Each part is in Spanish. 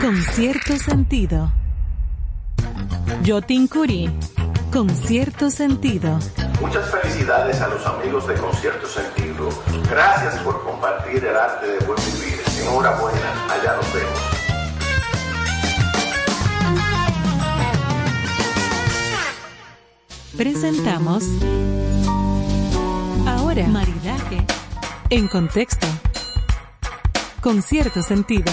con cierto sentido. Jotin Curie, con cierto sentido. Muchas felicidades a los amigos de Concierto Sentido. Gracias por compartir el arte de buen vivir. Enhorabuena, allá nos vemos. Presentamos ahora maridaje en contexto con cierto sentido.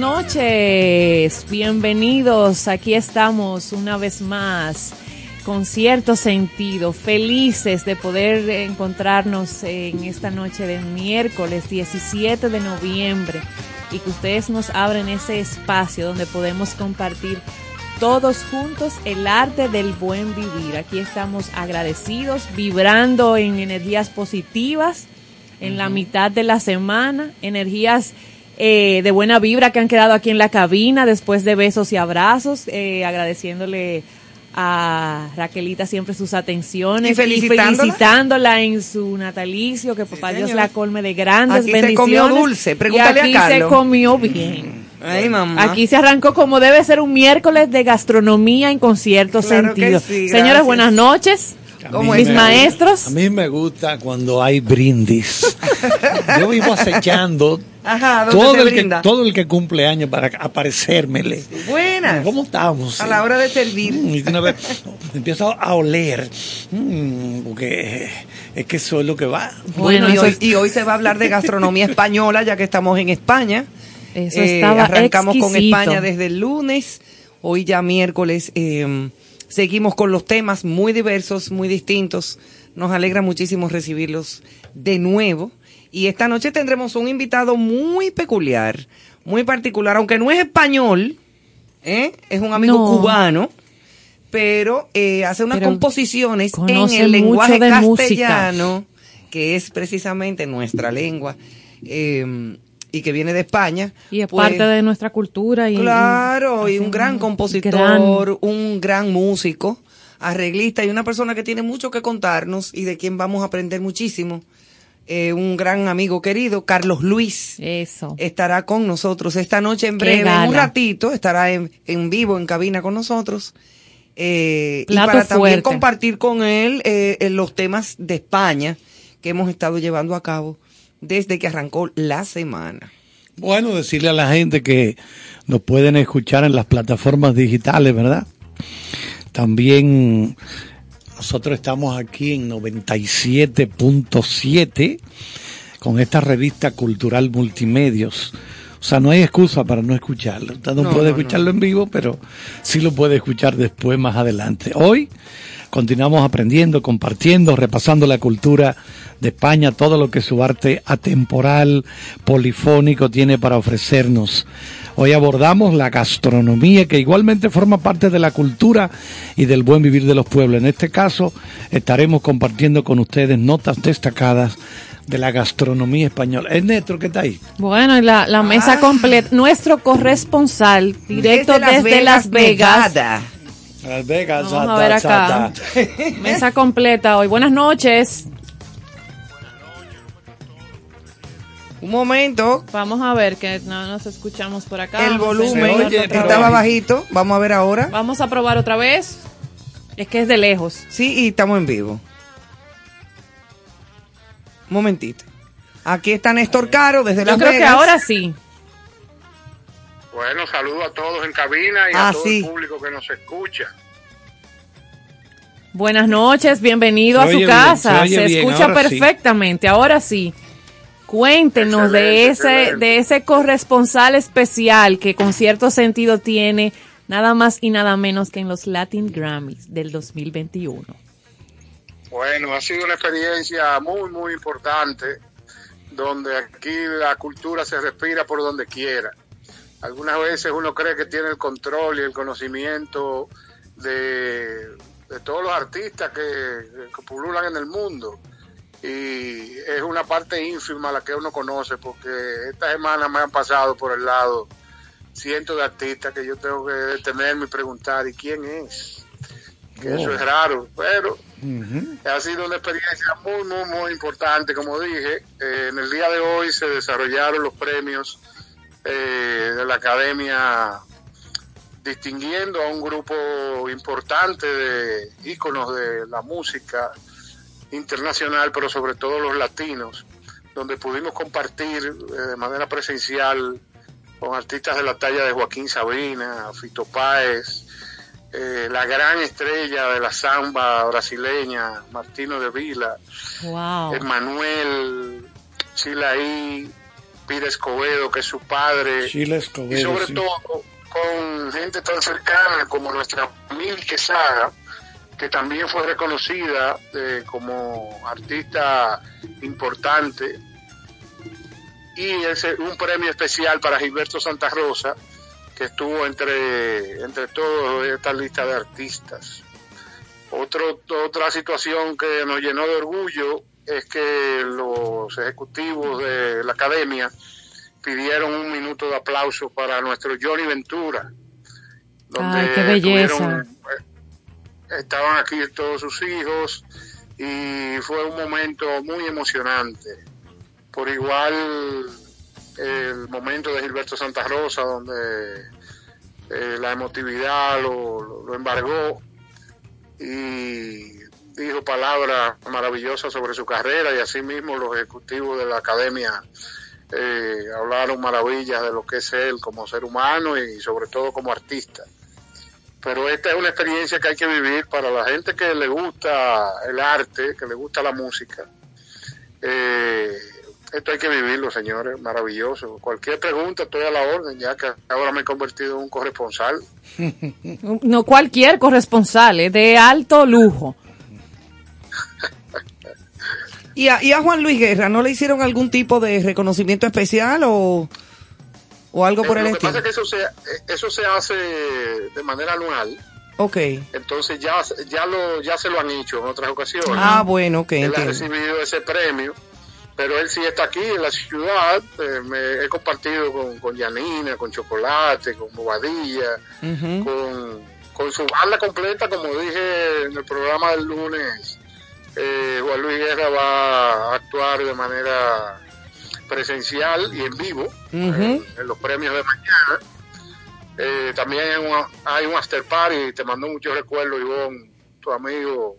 Noches, bienvenidos. Aquí estamos una vez más con cierto sentido, felices de poder encontrarnos en esta noche de miércoles 17 de noviembre y que ustedes nos abren ese espacio donde podemos compartir todos juntos el arte del buen vivir. Aquí estamos agradecidos, vibrando en energías positivas en la mitad de la semana, energías eh, de buena vibra que han quedado aquí en la cabina después de besos y abrazos, eh, agradeciéndole a Raquelita siempre sus atenciones Y felicitándola. felicitándola en su natalicio, que papá Dios la colme de grandes Aquí se bendiciones. comió dulce, pregúntale y aquí a Carlos. se comió bien. Ay, mamá. Aquí se arrancó como debe ser un miércoles de gastronomía en concierto Claro sentido. sí, Señores, buenas noches. ¿Cómo Mis es? maestros. A mí me gusta cuando hay brindis. Yo vivo acechando Ajá, ¿dónde todo el, que, brinda? todo el que cumple años para aparecérmele. Buenas. ¿Cómo estamos? A la hora de servir. Mm, Y una vez empiezo a oler. Mm, porque es que eso es lo que va. Bueno, y, hoy, es- y hoy se va a hablar de gastronomía española, ya que estamos en España. Eso Eh, estaba arrancamos con. España desde el lunes. Hoy ya miércoles eh, seguimos con los temas muy diversos, muy distintos. Nos alegra muchísimo recibirlos de nuevo. Y esta noche tendremos un invitado muy peculiar, muy particular, aunque no es español, ¿eh? es un amigo No. cubano, pero eh, hace unas Pero composiciones en el lenguaje música. castellano, que es precisamente nuestra lengua, eh, y que viene de España. Y es pues, parte de nuestra cultura. Y, Claro, y un gran compositor, gran- un gran músico, arreglista y una persona que tiene mucho que contarnos y de quien vamos a aprender muchísimo. Eh, un gran amigo querido, Carlos Luis, Eso. estará con nosotros esta noche en breve, en un ratito, estará en, en vivo, en cabina con nosotros. Eh, y para también compartir con él eh, los temas de España que hemos estado llevando a cabo desde que arrancó la semana. Bueno, decirle a la gente que nos pueden escuchar en las plataformas digitales, ¿verdad? También nosotros estamos aquí en 97.7 con esta revista cultural multimedios. O sea, no hay excusa para no escucharlo. Usted no, No, puede no, escucharlo en vivo, pero sí lo puede escuchar después, más adelante. Hoy continuamos aprendiendo, compartiendo, repasando la cultura de España, todo lo que su arte atemporal, polifónico tiene para ofrecernos. Hoy abordamos la gastronomía que igualmente forma parte de la cultura y del buen vivir de los pueblos. En este caso estaremos compartiendo con ustedes notas destacadas de la gastronomía española. Es Néstor que está ahí. Bueno, y la, la mesa Ah. completa. Nuestro corresponsal, directo desde, Las Vegas. Nevada. Las Vegas. Vamos a ver acá. Mesa completa hoy. Buenas noches. Un momento, Vamos a ver que no nos escuchamos por acá. el volumen oye, estaba bajito. Vamos a ver ahora. Vamos a probar otra vez. Es que es de lejos. Sí, y estamos en vivo. Un momentito. Aquí está Néstor Caro desde Yo Las creo que Vegas. ahora sí. Bueno, saludo a todos en cabina y Ah, a todo sí. el público que nos escucha. Buenas noches, bienvenido Se a su bien, casa. se bien, escucha ahora sí. perfectamente. Ahora sí. Cuéntenos de ese excelente. de ese corresponsal especial que con cierto sentido tiene nada más y nada menos que en los Latin Grammys del 2021. Bueno, ha sido una experiencia muy, muy importante, donde aquí la cultura se respira por donde quiera. Algunas veces uno cree que tiene el control y el conocimiento de, de todos los artistas que, que pululan en el mundo. Y es una parte ínfima la que uno conoce, porque esta semana me han pasado por el lado cientos de artistas que yo tengo que detenerme y preguntar, ¿y quién es? Que eso es raro, pero ha sido una experiencia muy, muy, muy importante. Como dije, eh, en el día de hoy se desarrollaron los premios eh, de la Academia distinguiendo a un grupo importante de íconos de la música internacional, pero sobre todo los latinos, donde pudimos compartir eh, de manera presencial con artistas de la talla de Joaquín Sabina, Fito Páez, eh, la gran estrella de la samba brasileña, Martino de Vila, Wow. Emanuel Chilaí, Pires Escobedo, que es su padre, y sobre sí. todo con gente tan cercana como nuestra Mil Quesada, que también fue reconocida eh, como artista importante, y ese, un premio especial para Gilberto Santa Rosa, que estuvo entre, entre todos esta lista de artistas. Otro, otra situación que nos llenó de orgullo es que los ejecutivos de la academia pidieron un minuto de aplauso para nuestro Johnny Ventura. Ay, qué belleza. tuvieron, eh, estaban aquí todos sus hijos y fue un momento muy emocionante. Por igual el momento de Gilberto Santa Rosa, donde eh, la emotividad lo, lo- lo embargó y dijo palabras maravillosas sobre su carrera y asimismo los ejecutivos de la academia eh, hablaron maravillas de lo que es él como ser humano y sobre todo como artista. Pero esta es una experiencia que hay que vivir para la gente que le gusta el arte, que le gusta la música. Eh, esto hay que vivirlo, señores, maravilloso. Cualquier pregunta, estoy a la orden, ya que ahora me he convertido en un corresponsal. No cualquier corresponsal, es de alto lujo. ¿Y a, y a Juan Luis Guerra no le hicieron algún tipo de reconocimiento especial o, o algo por el lo que estilo? pasa es que eso se, eh, eso se hace de manera anual, Ok. entonces ya, ya, lo, ya se lo han hecho en otras ocasiones. Ah, bueno, ok, él ha recibido ese premio, pero él sí está aquí en la ciudad. eh, me he compartido con, con Yanina, con Chocolate, con Bobadilla, con, con su banda completa, como dije en el programa del lunes. Eh, Juan Luis Guerra va a actuar de manera presencial y en vivo en, en los premios de mañana. Eh, también hay un, hay un after party, te mandó muchos recuerdos, Ivonne, tu amigo,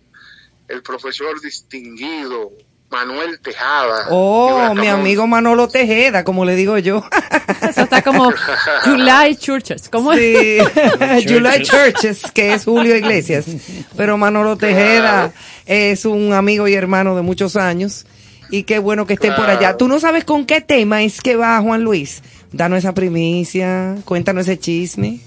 el profesor distinguido, Manuel Tejada. Oh, mi amigo Manolo Tejeda, como le digo yo. Eso está como July Churches. ¿Cómo es? Sí, July Churches, que es Julio Iglesias. Pero Manolo Tejeda es un amigo y hermano de muchos años. Y qué bueno que esté por allá. ¿Tú no sabes con qué tema es que va Juan Luis? Danos esa primicia, cuéntanos ese chisme.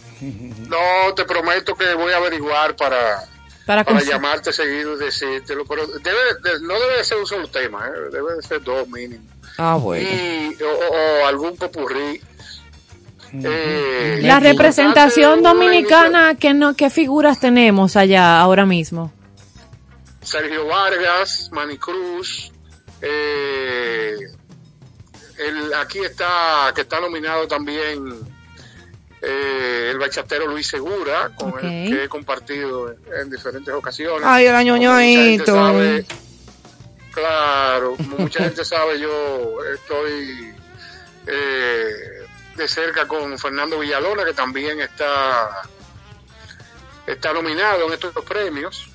No, te prometo que voy a averiguar para, Para llamarte seguido y decírtelo, pero debe, de- no debe de ser un solo tema, ¿eh? debe de ser dos mínimo. Ah, bueno. Y, o, algún popurrí. Eh, La es representación dominicana, ¿qué, no, ¿qué figuras tenemos allá ahora mismo? Sergio Vargas, Manny Cruz, eh, el, aquí está, que está nominado también eh, el bachatero Luis Segura, con el que he compartido en, en diferentes ocasiones. Ay, el añoñoito. sabe- Claro, como mucha gente sabe, yo estoy eh, de cerca con Fernando Villalona, que también está, está nominado en estos premios.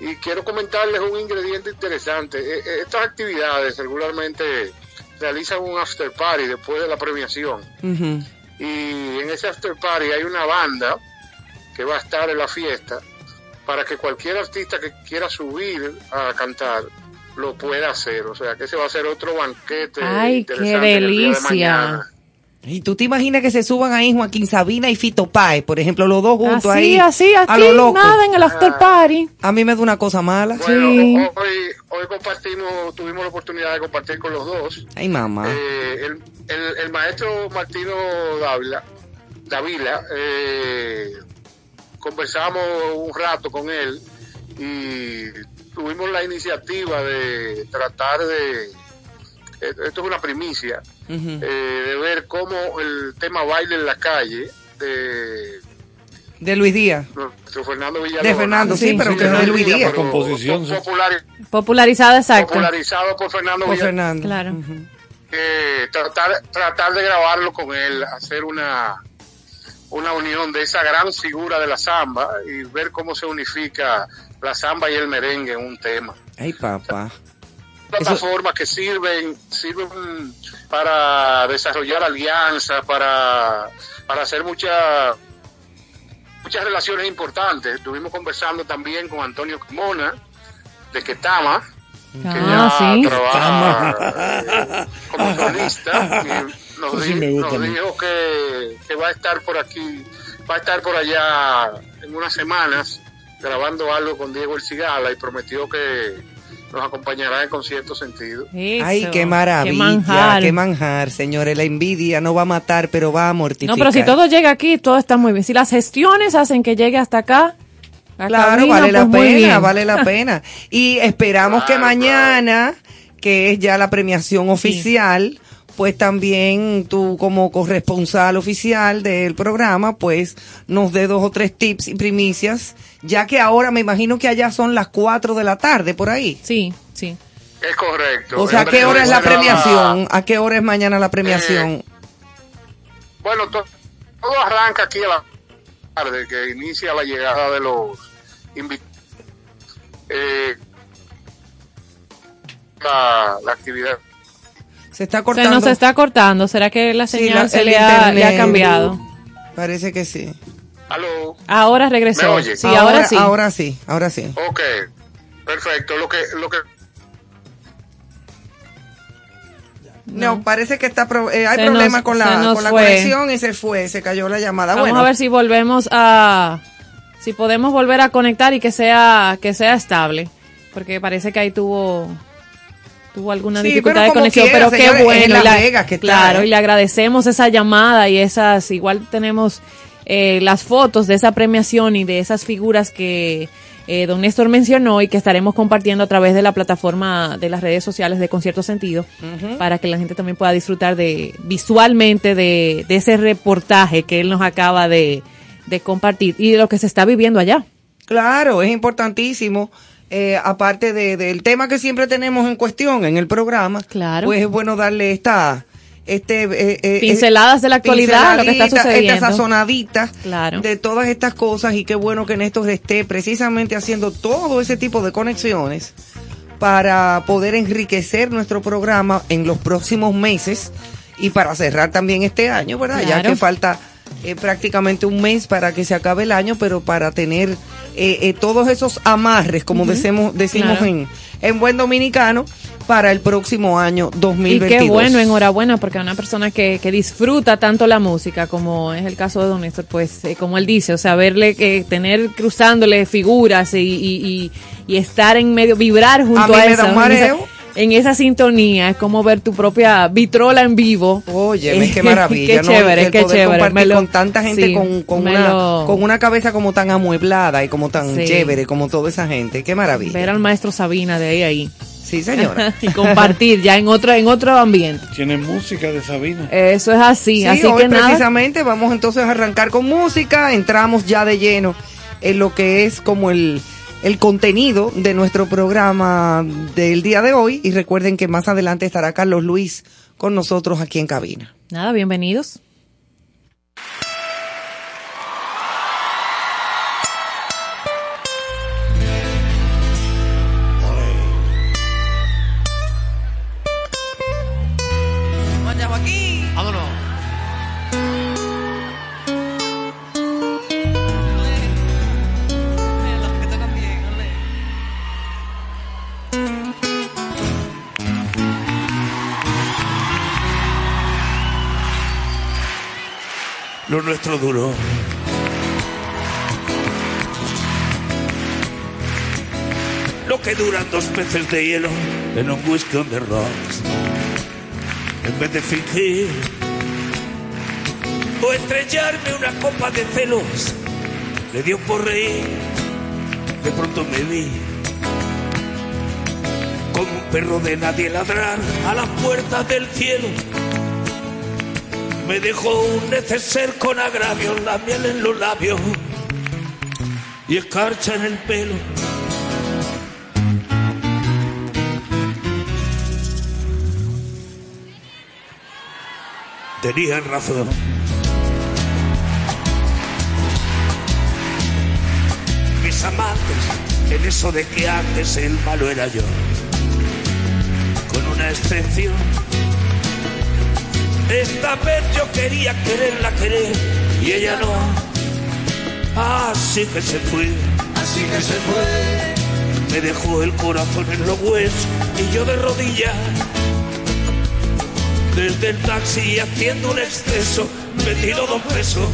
Y quiero comentarles un ingrediente interesante. Eh, eh, Estas actividades regularmente realizan un after party después de la premiación. Ujú. Y en ese after party hay una banda que va a estar en la fiesta para que cualquier artista que quiera subir a cantar lo pueda hacer. O sea que ese va a ser otro banquete. Ay, qué delicia. Y tú te imaginas que se suban ahí Joaquín Sabina y Fito Páez, por ejemplo, los dos juntos Así, ahí. así, a aquí, lo loco. nada en el after party. A mí me da una cosa mala. Bueno, Sí. hoy, hoy compartimos, tuvimos la oportunidad de compartir con los dos. Ay, mamá. Eh, el, el- el maestro Martino Dávila, Dávila eh, conversamos un rato con él y tuvimos la iniciativa de tratar de, esto es una primicia, eh, de ver cómo el tema baile en la calle de De Luis Díaz. nuestro Fernando Villalobos. De Fernando, sí, pero que de de Luis Díaz. Composición, sí. populari- Popularizada, exacto. popularizado por Fernando Por Villalobos. Fernando. Claro. Eh, tratar tratar de grabarlo con él, hacer una una unión de esa gran figura de la samba y ver cómo se unifica la samba y el merengue en un tema. Ay, papá. Plataformas que sirven sirven para desarrollar alianzas, para para hacer muchas muchas relaciones importantes. Estuvimos conversando también con Antonio Cremona de Ketama, que Ah, ya sí. trabaja eh, como solista y nos, sí di- nos dijo que, que va a estar por aquí, va a estar por allá en unas semanas grabando algo con Diego El Cigala y prometió que nos acompañará en concierto sentido. Eso. Ay, qué maravilla. Qué manjar. Qué manjar, señores. La envidia no va a matar, pero va a amortificar. No, pero si todo llega aquí, todo está muy bien. Si las gestiones hacen que llegue hasta acá, la Claro, cabina, vale la pues pena, vale la pena. Y esperamos que Claro, mañana, que es ya la premiación oficial, pues también tú como corresponsal oficial del programa, pues nos dé dos o tres tips y primicias, ya que ahora me imagino que allá son las cuatro de la tarde por ahí. Sí, sí. Es correcto. O sea, ¿a qué hora es la premiación? ¿A qué hora es mañana la premiación? Bueno, to- todo arranca aquí a la tarde, que inicia la llegada de los invitados. Eh, la, la actividad. Se está Se cortando. nos está cortando. ¿Será que la Sí, señal la- se le ha, le ha cambiado? Parece que sí. Aló. Ahora ¿Me regresó. oye? Sí, ahora, sí. Ahora sí, ahora sí. Ok, perfecto. Lo que, lo que No, parece que está pro- eh, hay Se problemas nos- con se la, con la conexión y se fue, se cayó la llamada. Vamos bueno, a ver si volvemos a si podemos volver a conectar y que sea que sea estable, porque parece que ahí tuvo tuvo alguna Sí, dificultad de conexión, quiera, pero qué bueno. La- Vegas que claro, ¿eh? y le agradecemos esa llamada y esas igual tenemos eh, las fotos de esa premiación y de esas figuras que eh, don Néstor mencionó y que estaremos compartiendo a través de la plataforma de las redes sociales de Concierto Sentido para que la gente también pueda disfrutar de visualmente de, de ese reportaje que él nos acaba de, de compartir y de lo que se está viviendo allá. claro, es importantísimo. Eh, aparte de, del tema que siempre tenemos en cuestión en el programa, Claro. pues es bueno darle esta este eh, eh, Pinceladas de la actualidad, lo que está sucediendo. esta sazonadita Claro. de todas estas cosas y qué bueno que Néstor esté precisamente haciendo todo ese tipo de conexiones para poder enriquecer nuestro programa en los próximos meses y para cerrar también este año, ¿verdad? Ya que falta eh, prácticamente un mes para que se acabe el año, pero para tener eh, eh, todos esos amarres, como decimos, decimos Claro. en, en buen dominicano, para el próximo año Y 2022. qué bueno, enhorabuena, porque a una persona que, que disfruta tanto la música, como es el caso de Don Néstor, pues eh, como él dice, o sea, verle que tener cruzándole figuras y, y, y, y estar en medio, vibrar junto A a, mí me esa- da un esa-. En esa sintonía, es como ver tu propia vitrola en vivo. Oye, qué maravilla, qué chévere, el qué poder chévere. compartir Me lo- con tanta gente sí, con, con una, lo- con una cabeza como tan amueblada y como tan Sí. chévere como toda esa gente. Qué maravilla. Ver al maestro Sabina de ahí a ahí. Sí, señora. y compartir ya en otro, en otro ambiente. Tiene música de Sabina. Eso es así, Sí, así hoy que nada. precisamente vamos entonces a arrancar con música, entramos ya de lleno en lo que es como el, el contenido de nuestro programa del día de hoy y recuerden que más adelante estará Carlos Luis con nosotros aquí en cabina. Nada, bienvenidos. Lo nuestro duró. Lo que duran dos peces de hielo en un whisky on the rocks. En vez de fingir o estrellarme una copa de celos, le dio por reír. De pronto me vi como un perro de nadie ladrar a las puertas del cielo. Me dejó un neceser con agravios, la miel en los labios y escarcha en el pelo. Tenían razón. Mis amantes, en eso de que antes el malo era yo, con una excepción. Esta vez yo quería quererla querer y ella no. Así que se fue. Así que se fue. Me dejó el corazón en los huesos y yo de rodillas. Desde el taxi haciendo un exceso me tiró dos pesos.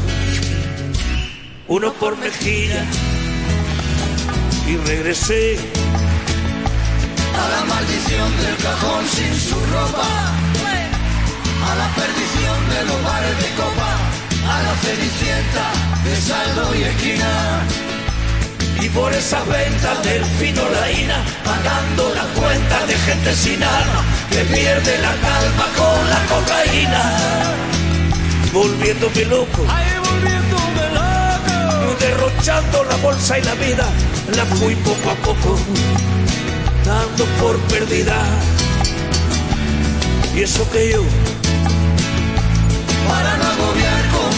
Uno por mejilla. Y regresé. A la maldición del cajón sin su ropa. A la perdición de los bares de copa. A la cenicienta de saldo y esquina. Y por esas ventas del fino laína, pagando la cuenta de gente sin alma, que pierde la calma con la cocaína. Volviéndome loco, derrochando la bolsa y la vida, la fui poco a poco, dando por perdida. Y eso que yo,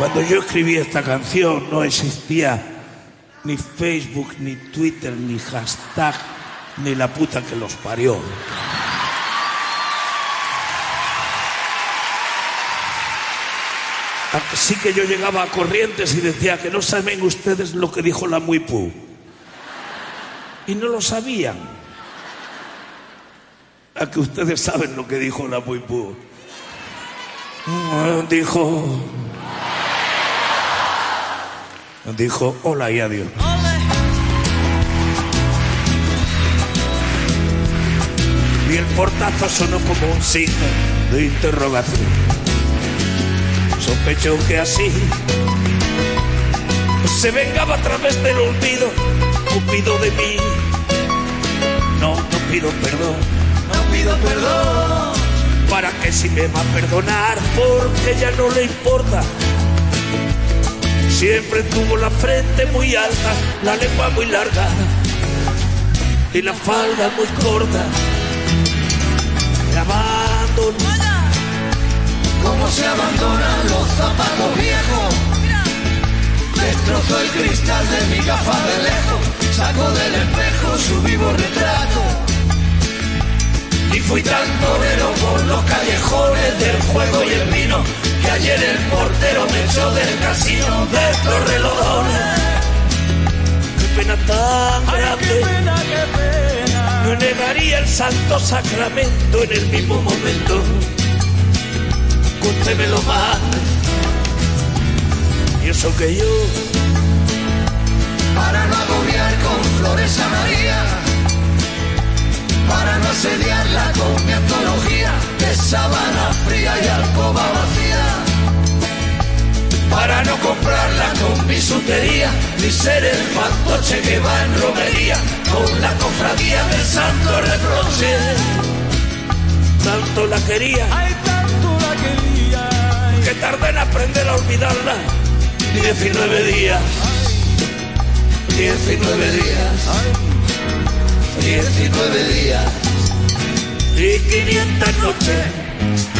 Cuando yo escribí esta canción no existía ni Facebook, ni Twitter, ni hashtag, ni la puta que los parió. Así que yo llegaba a Corrientes y decía que no saben ustedes lo que dijo la Muipú. Y no lo sabían. A que ustedes saben lo que dijo la Muipú. Mm, Dijo... Dijo hola y adiós. Y el portazo sonó como un signo de interrogación. Sospecho que así se vengaba a través del olvido, Cupido de mí. No, no pido perdón, No pido perdón. para que si me va a perdonar, porque ya no le importa. Siempre tuvo la frente muy alta, la lengua muy larga y la falda muy corta. Me abandonó. Cómo se abandonan los zapatos viejos. Destrozó el cristal de mi gafa de lejos, sacó del espejo su vivo retrato. Y fui tan torero por los callejones del juego y el vino, que ayer el portero me echó del casino de estos relojones. Qué pena tan grande. No negaría el santo sacramento en el mismo momento. Usted me lo mande. Y eso que yo. Para no agobiar con flores a María. Para no asediarla con mi antología de sábana fría y alcoba vacía. Para no comprarla con bisutería, ni ser el fantoche que va en romería con la cofradía del santo reproche. Tanto la quería, ay, tanto la quería, que tardé en aprender a olvidarla. 19 días, 19 días, 19 días y 500 noches.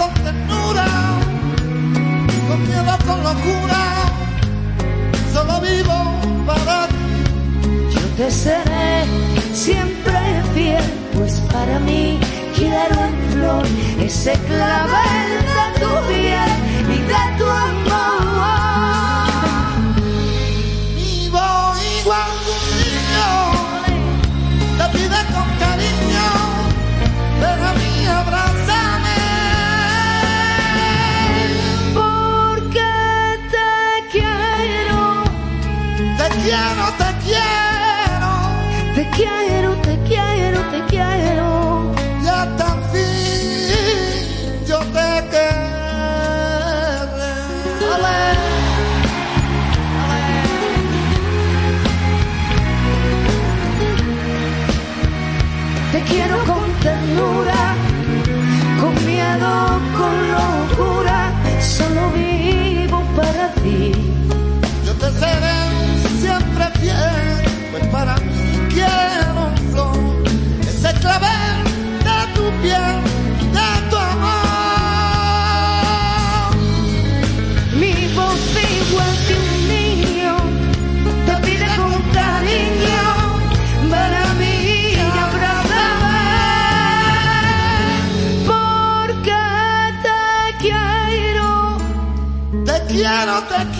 con ternura, con miedo, con locura. Solo vivo para ti. Yo te seré siempre fiel, pues para mí quiero en flor ese clavel de tu piel y de tu amor. Vivo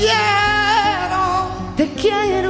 quiero, te quiero,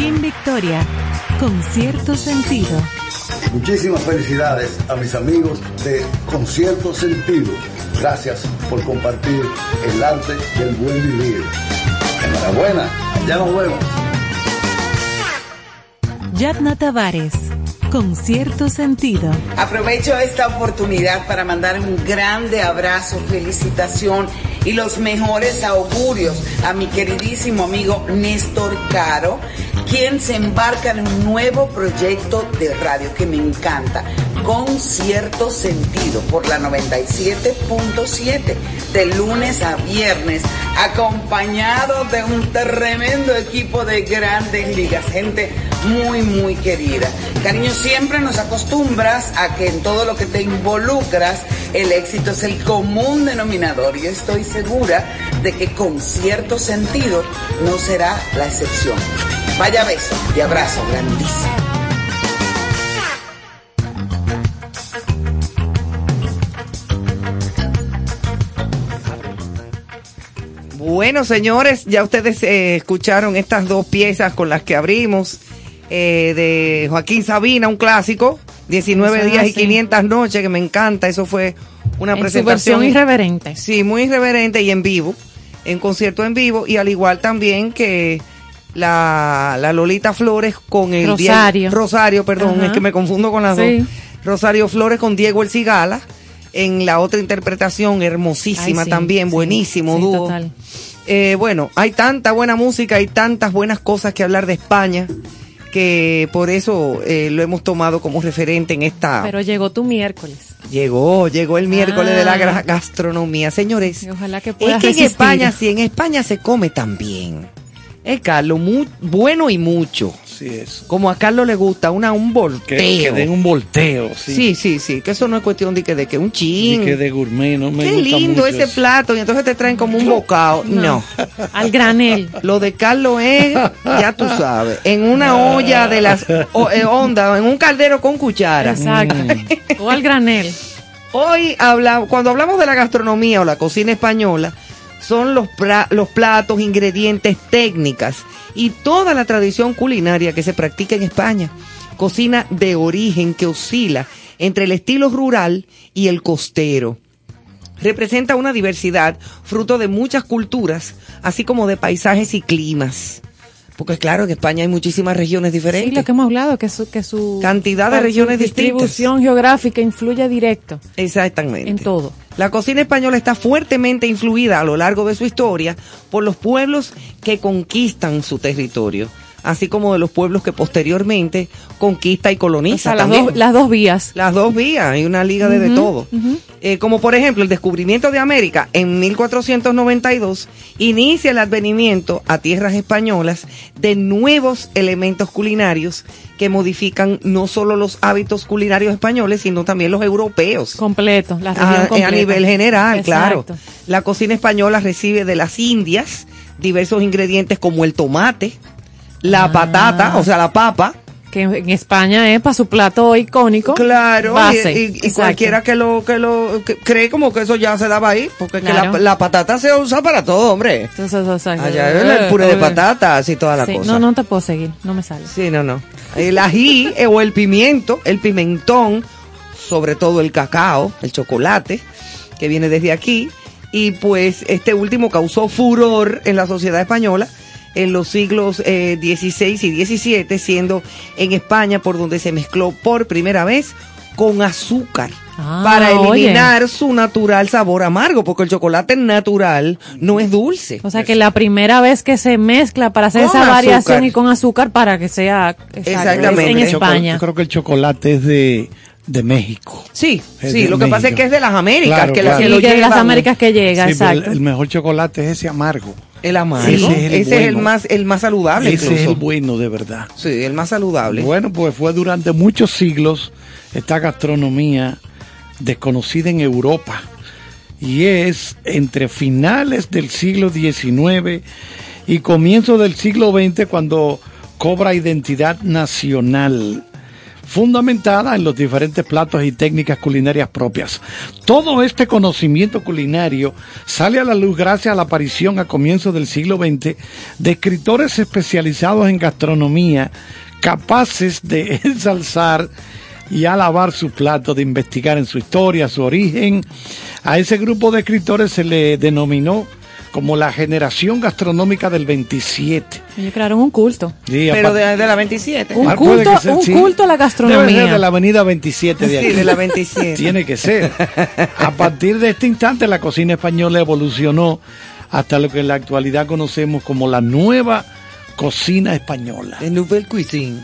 Joaquín Victoria, con cierto sentido. Muchísimas felicidades a mis amigos de Concierto Sentido. Gracias por compartir el arte del buen vivir. Enhorabuena, ya nos vemos. Yatna Tavares, con cierto sentido. Aprovecho esta oportunidad para mandar un grande abrazo, felicitación y los mejores augurios a mi queridísimo amigo Néstor Caro, quien se embarca en un nuevo proyecto de radio que me encanta, con cierto sentido, por la 97.7, de lunes a viernes, acompañado de un tremendo equipo de grandes ligas, gente muy, muy querida. Cariño, siempre nos acostumbras a que en todo lo que te involucras, el éxito es el común denominador y estoy segura de que con cierto sentido no será la excepción. Vaya beso y abrazo grandísimo. Bueno, señores, ya ustedes eh, escucharon estas dos piezas con las que abrimos eh, de Joaquín Sabina, un clásico, 19 Eso es días y así. 500 noches, que me encanta. Eso fue una En su presentación versión irreverente. Sí, muy irreverente y en vivo, en concierto en vivo, y al igual también que la, la Lolita Flores con el Rosario. Rosario, perdón, Ajá. es que me confundo con las Sí. dos. Rosario Flores con Diego El Cigala en la otra interpretación hermosísima Ay, sí, también, sí, buenísimo sí, dúo. Eh, bueno, hay tanta buena música, hay tantas buenas cosas que hablar de España que por eso eh, lo hemos tomado como referente en esta... Pero llegó tu miércoles. Llegó, llegó el miércoles de la Ah. gastronomía. Señores, Y ojalá que es puedas que en. España, sí, en España se come tan bien. Eh, Carlos, mu- bueno y mucho. Es. Como a Carlos le gusta, una, un volteo. Que, que den un volteo, sí. sí. sí, sí, que eso no es cuestión de que, de que un chin. que de gourmet, no me Qué gusta lindo mucho ese eso. plato, y entonces te traen como un bocado. No. Al granel. Lo de Carlos es, ya tú sabes, en una olla de las o- eh, ondas, en un caldero con cuchara. Exacto. Mm. O al granel. Hoy habla, cuando hablamos de la gastronomía o la cocina española, son los, pra- los platos, ingredientes, técnicas y toda la tradición culinaria que se practica en España. Cocina de origen que oscila entre el estilo rural y el costero. Representa una diversidad fruto de muchas culturas, así como de paisajes y climas. Porque claro, en España hay muchísimas regiones diferentes. Sí, lo que hemos hablado, que su, que su Cantidad de su regiones distintas. distribución geográfica influye directo Exactamente. en todo. La cocina española está fuertemente influida a lo largo de su historia por los pueblos que conquistan su territorio, así como de los pueblos que posteriormente conquista y O coloniza sea, las dos, las dos vías. Las dos vías, hay una liga de, todo. Eh, como por ejemplo el descubrimiento de América en 1492 inicia el advenimiento a tierras españolas de nuevos elementos culinarios que modifican no solo los hábitos culinarios españoles, sino también los europeos. Completo, la A, región a completa. nivel general, claro. La cocina española recibe de las Indias diversos ingredientes como el tomate, la Ah. patata, o sea, la papa, Que en España es para su plato icónico. Claro, y- base. y, y Exacto. cualquiera que lo que lo que cree como que eso ya se daba ahí, porque es que la, la patata se usa para todo, hombre. Entonces, o sea, Allá eh, es el puré de eh, patatas y toda la sí, cosa. No, no te puedo seguir, no me sale. Sí, no, no. El ají eh, o el pimiento, el pimentón, sobre todo el cacao, el chocolate, que viene desde aquí. Y pues este último causó furor en la sociedad española en los siglos eh, XVI y XVII, siendo en España por donde se mezcló por primera vez con azúcar Ah, para oye. eliminar su natural sabor amargo, porque el chocolate natural no es dulce. O sea que la primera vez que se mezcla para hacer Con esa variación y con azúcar para que sea Exactamente. en España. Yo creo que el chocolate es de, de México. Sí, Es sí, lo que pasa es que es de las Américas, Claro, que, la- claro. que Sí, lo que de las. Américas que llega, Sí, el, el mejor chocolate es ese amargo. El amargo. Ese es el Ese es el bueno. más, el más saludable Ese es el bueno de verdad. Sí, el más saludable. Bueno, pues fue durante muchos siglos esta gastronomía desconocida en Europa y es entre finales del siglo XIX y comienzo del siglo XX cuando cobra identidad nacional. Fundamentada en los diferentes platos y técnicas culinarias propias. Todo este conocimiento culinario sale a la luz gracias a la aparición a comienzos del siglo XX de escritores especializados en gastronomía capaces de ensalzar y alabar su plato, de investigar en su historia, su origen. A ese grupo de escritores se le denominó como la generación gastronómica del 27. Ellos crearon un culto. Sí, Pero aparte- de, de la 27. Un Ah, culto, un sí. culto a la Debe gastronomía. ser de la avenida 27 de Sí, aquí. de la 27. Tiene que ser. A partir de este instante la cocina española evolucionó hasta lo que en la actualidad conocemos como la nueva cocina española. De Nouvelle Cuisine.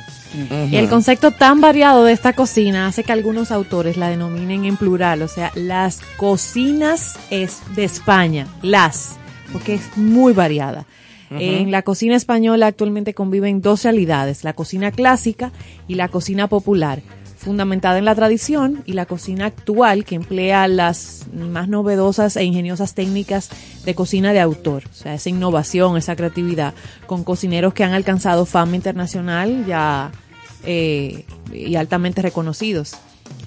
Y el concepto tan variado de esta cocina hace que algunos autores la denominen en plural, o sea, las cocinas es de España, las, porque es muy variada. En la cocina española actualmente conviven dos realidades, la cocina clásica y la cocina popular, fundamentada en la tradición, y la cocina actual que emplea las más novedosas e ingeniosas técnicas de cocina de autor, o sea, esa innovación, esa creatividad, con cocineros que han alcanzado fama internacional ya eh, y altamente reconocidos.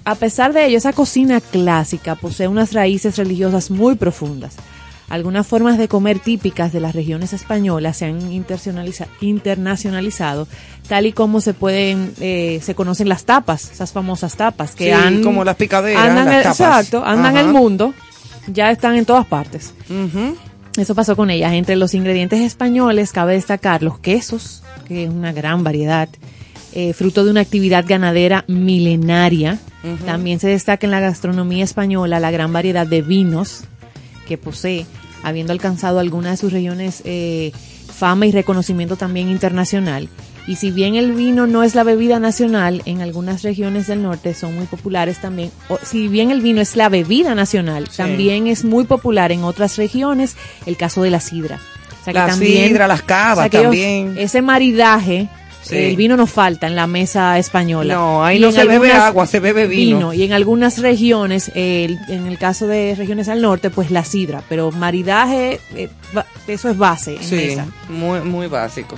A pesar de ello, esa cocina clásica posee unas raíces religiosas muy profundas. Algunas formas de comer típicas de las regiones españolas se han internacionaliza- internacionalizado, tal y como se pueden, eh, se conocen las tapas, esas famosas tapas que Sí, han como las picaderas, andan las el- tapas. exacto, andan Ajá. el mundo, ya están en todas partes. Eso pasó con ellas. Entre los ingredientes españoles cabe destacar los quesos, que es una gran variedad, eh, fruto de una actividad ganadera milenaria. También se destaca en la gastronomía española la gran variedad de vinos que posee, habiendo alcanzado algunas de sus regiones eh, fama y reconocimiento también internacional. Y si bien el vino no es la bebida nacional, en algunas regiones del norte son muy populares también. O, si bien el vino es la bebida nacional, Sí. también es muy popular en otras regiones el caso de la sidra. O sea que La también- sidra, las cavas o sea que ellos- también. ese maridaje, Sí. el vino no falta en la mesa española. No, ahí Y no se bebe agua, se bebe vino. Y en algunas regiones, eh, en el caso de regiones al norte, pues la sidra. Pero maridaje, eh, eso es base en Sí, mesa. muy, muy básico.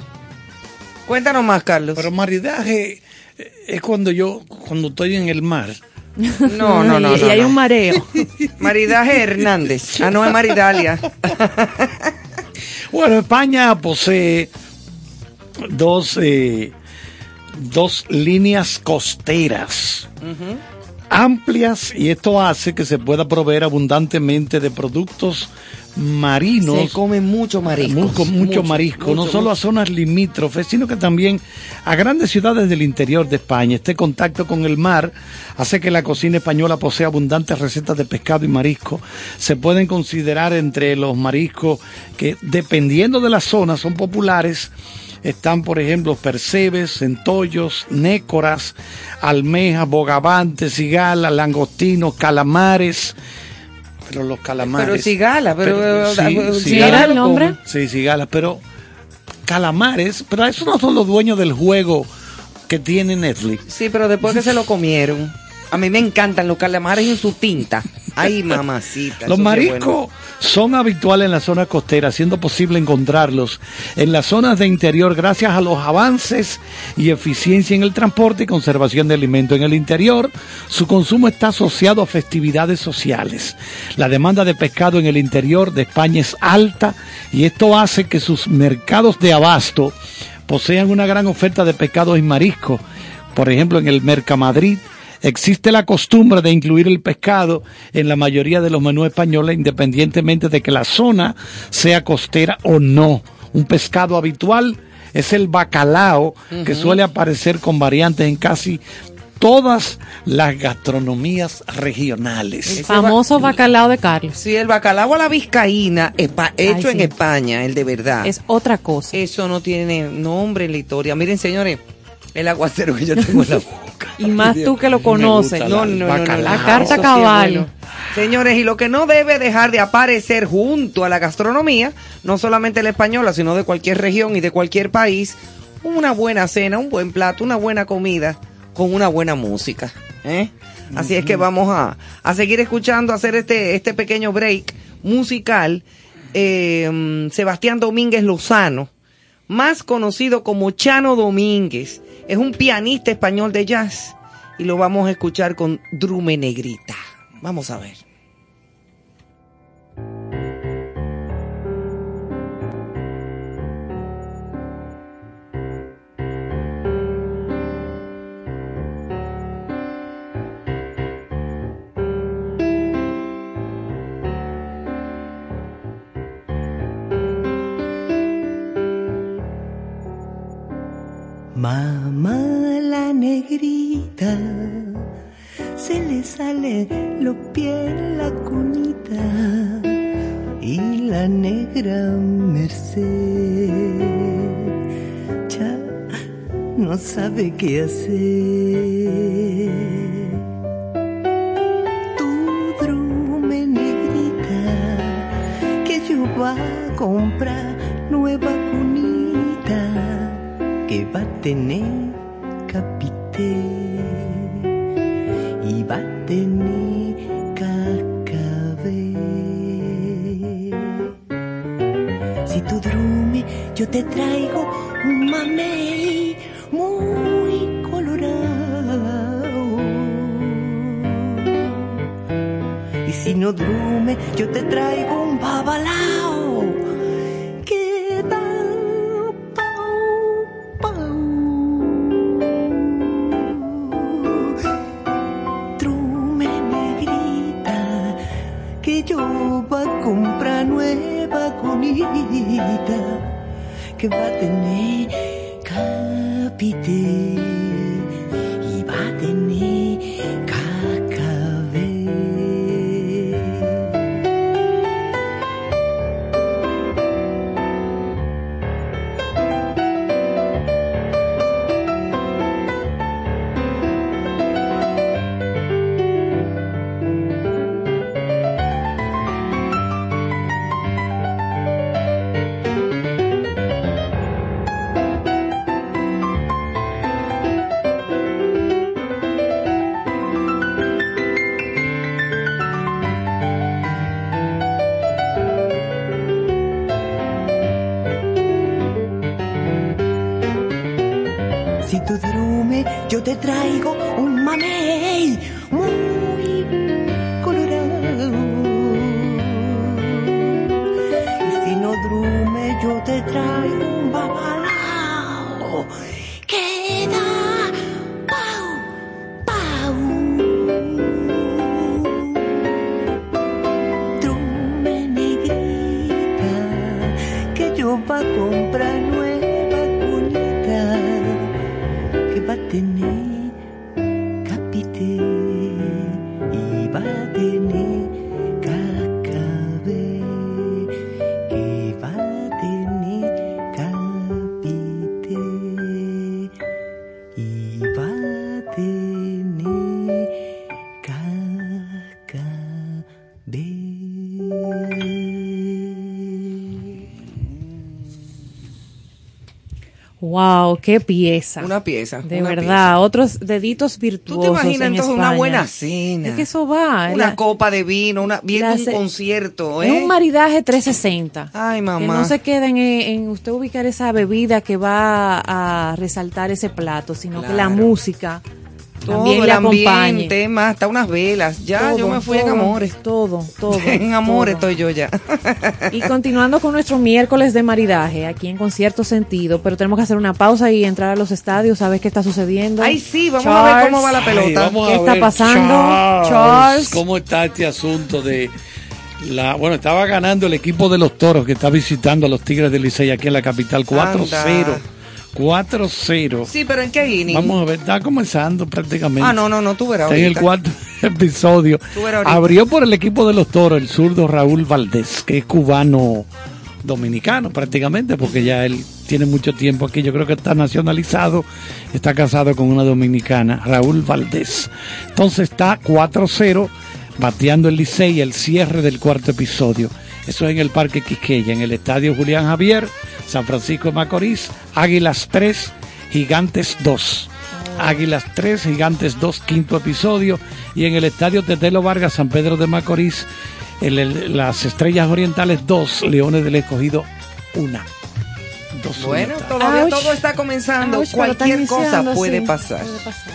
Cuéntanos más, Carlos. Pero maridaje eh, es cuando yo, cuando estoy en el mar. No, no, no. y, no, y hay no. un mareo. Maridaje Hernández. Ah, no, es Maridalia. Bueno, España posee dos, eh, dos líneas costeras amplias y esto hace que se pueda proveer abundantemente de productos marinos. Se come mucho marisco. Mucho, mucho marisco, no solo a zonas limítrofes, sino que también a grandes ciudades del interior de España. Este contacto con el mar hace que la cocina española posea abundantes recetas de pescado y marisco. Se pueden considerar entre los mariscos que, dependiendo de la zona, son populares. Están, por ejemplo, percebes, centollos, nécoras, almejas, bogavantes, cigalas, langostinos, calamares. Pero los calamares. Pero cigala, pero, sí, eh, sí, cigala era el nombre? Sí, cigalas, pero calamares, pero esos no son los dueños del juego que tiene Netflix. Sí, pero después que se lo comieron. A mí me encantan los calamares en su tinta. Ay, mamacita. Los mariscos bueno. son habituales en la zona costera, siendo posible encontrarlos en las zonas de interior gracias a los avances y eficiencia en el transporte y conservación de alimentos. En el interior, su consumo está asociado a festividades sociales. La demanda de pescado en el interior de España es alta y esto hace que sus mercados de abasto posean una gran oferta de pescados y mariscos. Por ejemplo, en el Mercamadrid existe la costumbre de incluir el pescado en la mayoría de los menús españoles, independientemente de que la zona sea costera o no. Un pescado habitual es el bacalao, que suele aparecer con variantes en casi todas las gastronomías regionales. El famoso bacalao de Carlos. Sí, el bacalao a la vizcaína, hecho Ay, en. España, el de verdad. Es otra cosa. Eso no tiene nombre en la historia. Miren, señores, el aguacero que yo tengo en la boca. Y más tú que lo conoces. No, no, no, no, La carta cabal. Señores, y lo que no debe dejar de aparecer junto a la gastronomía, no solamente la española, sino de cualquier región y de cualquier país, una buena cena, un buen plato, una buena comida con una buena música. ¿eh? Así es que vamos a, a seguir escuchando, a hacer este, este pequeño break musical. Eh, mm, Sebastián Domínguez Lozano, más conocido como Chano Domínguez, es un pianista español de jazz y lo vamos a escuchar con Drume Negrita. Vamos a ver. Negra Merced ya no sabe qué hacer. Capite y va a Wow, qué pieza. Una pieza. De una verdad, otros deditos virtuosos. ¿Tú te imaginas en entonces una buena cena? Es que eso va. Una la- copa de vino, una, la un concierto, ¿eh? Es un maridaje 360. Ay, Que mamá. no se queden en, en usted ubicar esa bebida que va a resaltar ese plato, sino que la Claro. Todo también el ambiente, más, hasta unas velas. Ya, Todo, yo me fui en amores. Todo, todo. en amores todo. estoy yo ya. Y continuando con nuestro miércoles de maridaje, aquí en Concierto Sentido, pero tenemos que hacer una pausa y entrar a los estadios ver qué está sucediendo. Ay, sí, vamos a ver cómo va la pelota. Ay, vamos ¿Qué a está ver, pasando, Charles, Charles? ¿Cómo está este asunto de la bueno, estaba ganando el equipo de los Toros que está visitando a los Tigres del Licey aquí en la capital 4-0. 4-0. Sí, pero ¿en qué inning? Vamos a ver, está comenzando prácticamente. Ah, no, no, no, tú verás Está en el cuarto episodio. Tú verás. Abrió por el equipo de los Toros el zurdo Raúl Valdés, que es cubano dominicano prácticamente, porque ya él tiene mucho tiempo aquí. Yo creo que está nacionalizado, está casado con una dominicana, Raúl Valdés. Entonces está 4-0, bateando el Licey el cierre del cuarto episodio. Eso es en el Parque Quisqueya, en el Estadio Julián Javier, San Francisco de Macorís, Águilas 3, Gigantes 2. Águilas 3, Gigantes 2, quinto episodio. Y en el Estadio Tetelo Vargas, San Pedro de Macorís, el- el- las Estrellas Orientales 2, Leones del Escogido 1. Dos Bueno, todavía Ouch. todo está comenzando. Ouch, Cualquier cosa iniciando, puede sí, pasar. puede pasar.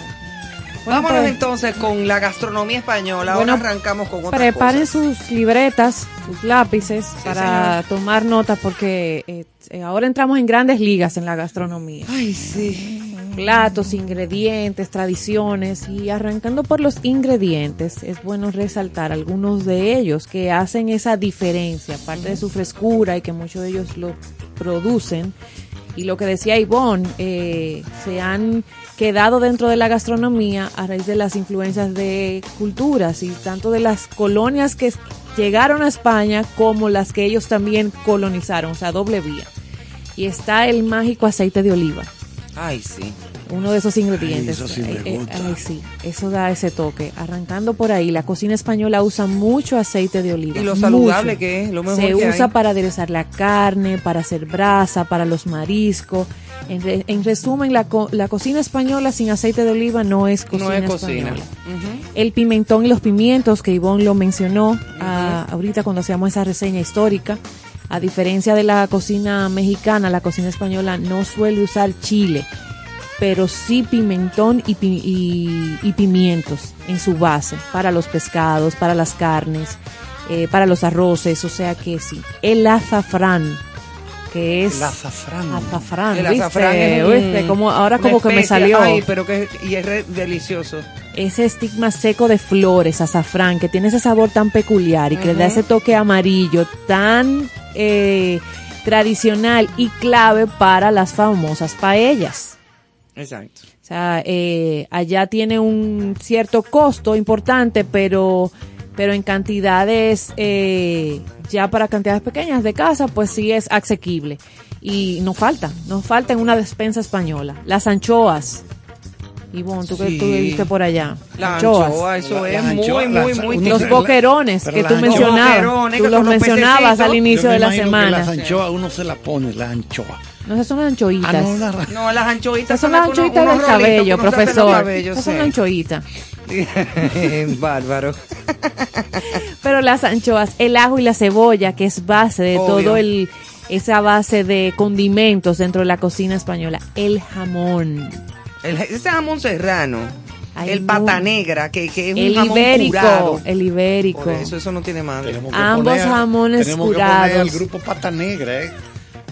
Vámonos pues- entonces con la gastronomía española. Bueno, Ahora arrancamos con otra Preparen sus libretas, sus lápices para tomar notas porque eh, eh, ahora entramos en grandes ligas en la gastronomía. Ay, sí. Platos, ingredientes, tradiciones y arrancando por los ingredientes, es bueno resaltar algunos de ellos que hacen esa diferencia, aparte de su frescura y que muchos de ellos lo producen. Y lo que decía Ivonne, eh, se han quedado dentro de la gastronomía a raíz de las influencias de culturas y tanto de las colonias que llegaron a España como las que ellos también colonizaron, o sea, doble vía. Y está el mágico aceite de oliva, Ay, sí. Uno de esos ingredientes. Ay, eso sí me Eh, eh, gusta. ay, sí, eso da ese toque. Arrancando por ahí, la cocina española usa mucho aceite de oliva. Y lo saludable mucho. que es, lo mejor Se que usa hay. para aderezar la carne, para hacer brasa, para los mariscos. En, re- en resumen, la, co- la cocina española sin aceite de oliva no es cocina no es cocina. española. El pimentón y los pimientos, que Ivonne lo mencionó ah, ahorita cuando hacíamos esa reseña histórica. A diferencia de la cocina mexicana, la cocina española no suele usar chile, pero sí pimentón y, pi- y- y pimientos en su base para los pescados, para las carnes, eh, para los arroces, o sea que sí. El azafrán, que es El azafrán. azafrán, El ¿viste? azafrán es un- ¿Viste? Como, ahora como que me salió Ay, pero que y es re- delicioso. ese estigma seco de flores, azafrán, que tiene ese sabor tan peculiar y que le da ese toque amarillo tan eh, tradicional y clave para las famosas paellas. Exacto. O sea, eh, allá tiene un cierto costo importante, pero, pero en cantidades, eh, ya para cantidades pequeñas de casa, pues sí es asequible. Y no falta, no falta en una despensa española. Las anchoas. Y bueno, tú que Sí. tú viste por allá. La Anchoas. anchoa, eso La- es las muy, anchoas, muy, las- muy uno- Los la- boquerones que las tú mencionabas. boquerones, Tú que los mencionabas pececitos. al inicio Yo me de la que semana. las anchoas uno se las pone, las anchoas. No, esas son las anchoitas. Ah, no, la- No, las anchoitas Esas son las anchoitas unos del cabello, profesor. cabellos, Esas son anchoitas. Bárbaro. Pero las anchoas, el ajo y la cebolla, que es base de Obvio. todo el esa base de condimentos dentro de la cocina española, el jamón, El, ese jamón serrano. Ay, el no. pata negra, que, que es un el jamón ibérico, curado. el ibérico. Por eso, eso no tiene madre. Tenemos Ambos poner- jamones tenemos que poner al curados. grupo Pata Negra, ¿eh?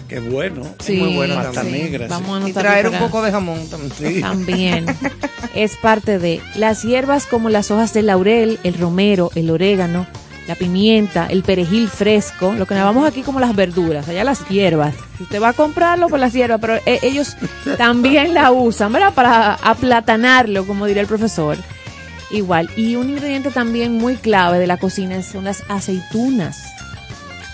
Qué bueno. Sí, muy bueno también. Vamos a Y traer un poco de jamón también. Sí. También es parte de las hierbas como las hojas de laurel, el romero, el orégano, la pimienta, el perejil fresco, lo que llamamos aquí como las verduras, allá las hierbas. Si usted va a comprarlo, pues las hierbas, pero eh, ellos también la usan, ¿verdad? Para aplatanarlo, como diría el profesor. Igual. Y un ingrediente también muy clave de la cocina son las aceitunas.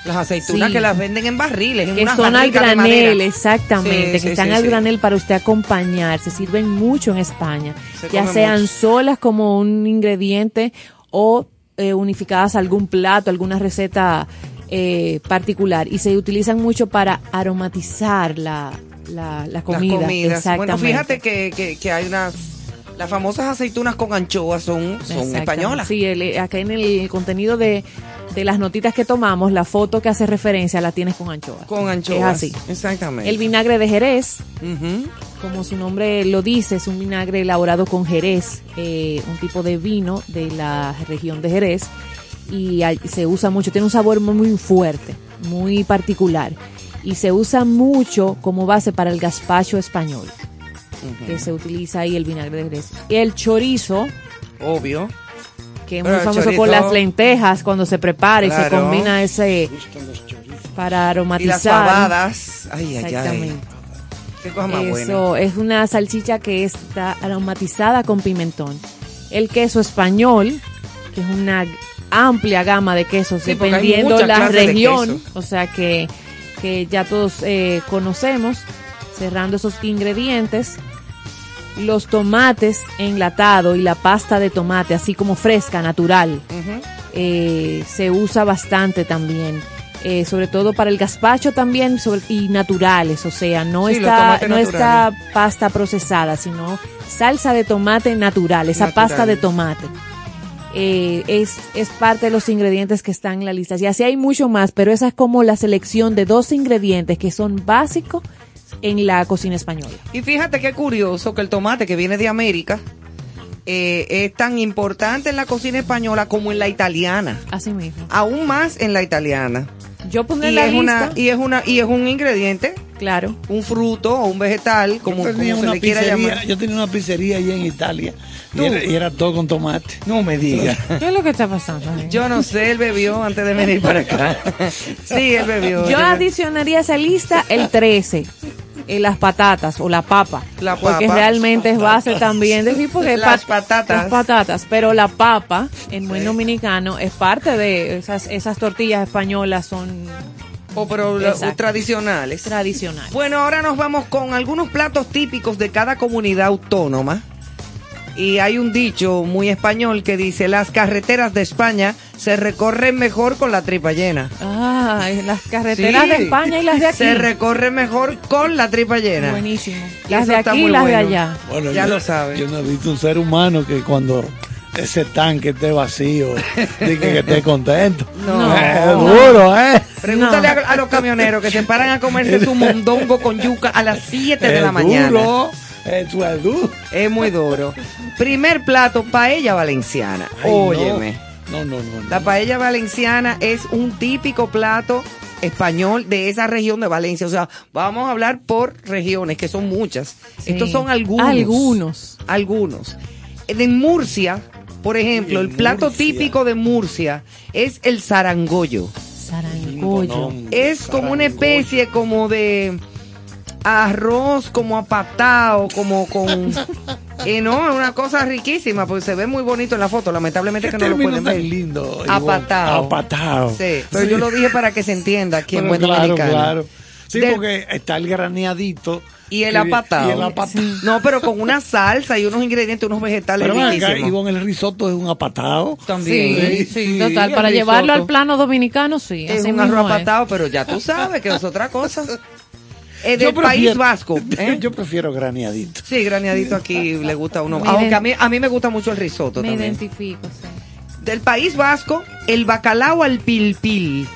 Las aceitunas Sí. que las venden en barriles, en que unas son al granel, exactamente, Sí, que sí, están al granel para usted acompañar. Se sirven mucho en España, Se ya sean mucho. solas como un ingrediente o eh, unificadas a algún plato, alguna receta eh, particular. Y se utilizan mucho para aromatizar la, la, la comida. Las comidas. Exactamente. Bueno, fíjate que, que, que hay unas... Las famosas aceitunas con anchoas son, son españolas. Sí, el- acá en el contenido de, de las notitas que tomamos, la foto que hace referencia la tienes con anchoas. Con anchoas. Es así. Exactamente. El vinagre de Jerez, como su nombre lo dice, es un vinagre elaborado con Jerez, eh, un tipo de vino de la región de Jerez, y se usa mucho, tiene un sabor muy, fuerte, muy particular, y se usa mucho como base para el gazpacho español, que se utiliza ahí el vinagre de Jerez. Y el chorizo, Obvio. Que es muy famoso chorizo- con las lentejas, cuando se prepara y se combina ese para Y aromatizar. las fabadas. Ay, ay, ay. Exactamente. Qué cosa más buena. Eso es una salchicha que está aromatizada con pimentón. El queso español, que es una amplia gama de quesos, Sí, dependiendo la de región, o sea que, que ya todos eh, conocemos, cerrando esos ingredientes, los tomates enlatados y la pasta de tomate, así como fresca, natural, eh, se usa bastante también. eh, sobre todo para el gazpacho también sobre- y naturales, o sea, no Sí, está no está pasta procesada, sino salsa de tomate natural, esa Natural. pasta de tomate. Eh, es, es parte de los ingredientes que están en la lista. Y así hay mucho más, pero esa es como la selección de dos ingredientes que son básicos en la cocina española. Y fíjate qué curioso que el tomate que viene de América eh, es tan importante en la cocina española como en la italiana. Así mismo. Aún más en la italiana. Yo pondré y la es lista. una y es una y es un ingrediente, claro, un fruto o un vegetal, como, Yo tenía como se le quiera llamar. Yo tenía una pizzería ahí en Italia y Tú. era, y era todo con tomate. No me digas. ¿Qué es lo que está pasando? Yo no sé, él bebió antes de venir para acá. sí, él bebió. Yo adicionaría a esa lista el 13. Eh, las patatas o la papa. La Porque papa. realmente es base también de sí, porque Las pat- patatas. Las patatas. Pero la papa, en buen dominicano, es parte de esas, esas tortillas españolas son O pero Exacto. tradicionales. tradicionales. Bueno, ahora nos vamos con algunos platos típicos de cada comunidad autónoma. Y hay un dicho muy español que dice, las carreteras de España se recorren mejor con la tripa llena. Ay, las carreteras Sí. de España y las de aquí. Se recorren mejor con la tripa llena. Buenísimo. Y Las eso de está aquí y muy las de bueno. allá. Bueno, Ya yo- lo sabe. Yo no he visto un ser humano que cuando ese tanque esté vacío, diga que esté contento. No. Es No. duro, ¿eh? Pregúntale a, a los camioneros que se paran a comerse su mondongo con yuca a las 7 de la mañana. duro. Eso es duro. Es muy duro. Primer plato, paella valenciana. Ay. Óyeme. No, no, no. no. La paella valenciana es un típico plato español de esa región de Valencia. O sea, vamos a hablar por regiones, que son muchas. Sí. Estos son algunos. Algunos. Algunos. En Murcia, por ejemplo, el plato Murcia. típico de Murcia es el zarangollo. Zarangollo. Es como una especie como de arroz, como apatado, como con... Eh, no, es una cosa riquísima, porque se ve muy bonito en la foto, lamentablemente ¿Qué que no lo pueden tan ver. lindo? Apatado. Apatado. Sí, pero yo lo dije para que se entienda aquí en Bueno, buen claro, dominicano. claro. Sí, Del- porque está el graneadito. Y el apatado. Y el apatado. No, pero con una salsa y unos ingredientes, unos vegetales Pero acá, riquísimos. Ivonne, el risotto es un apatado. También. Sí, sí, total. Para llevarlo risotto. al plano dominicano, sí. Es así un arroz apatado, pero ya tú sabes que es otra cosa. Es Yo del País Vasco. ¿eh? Yo prefiero graneadito. Sí, graneadito aquí le gusta a uno. Me Aunque a mí, a mí me gusta mucho el risotto Me también. identifico, sí. Del País Vasco, el bacalao al pilpil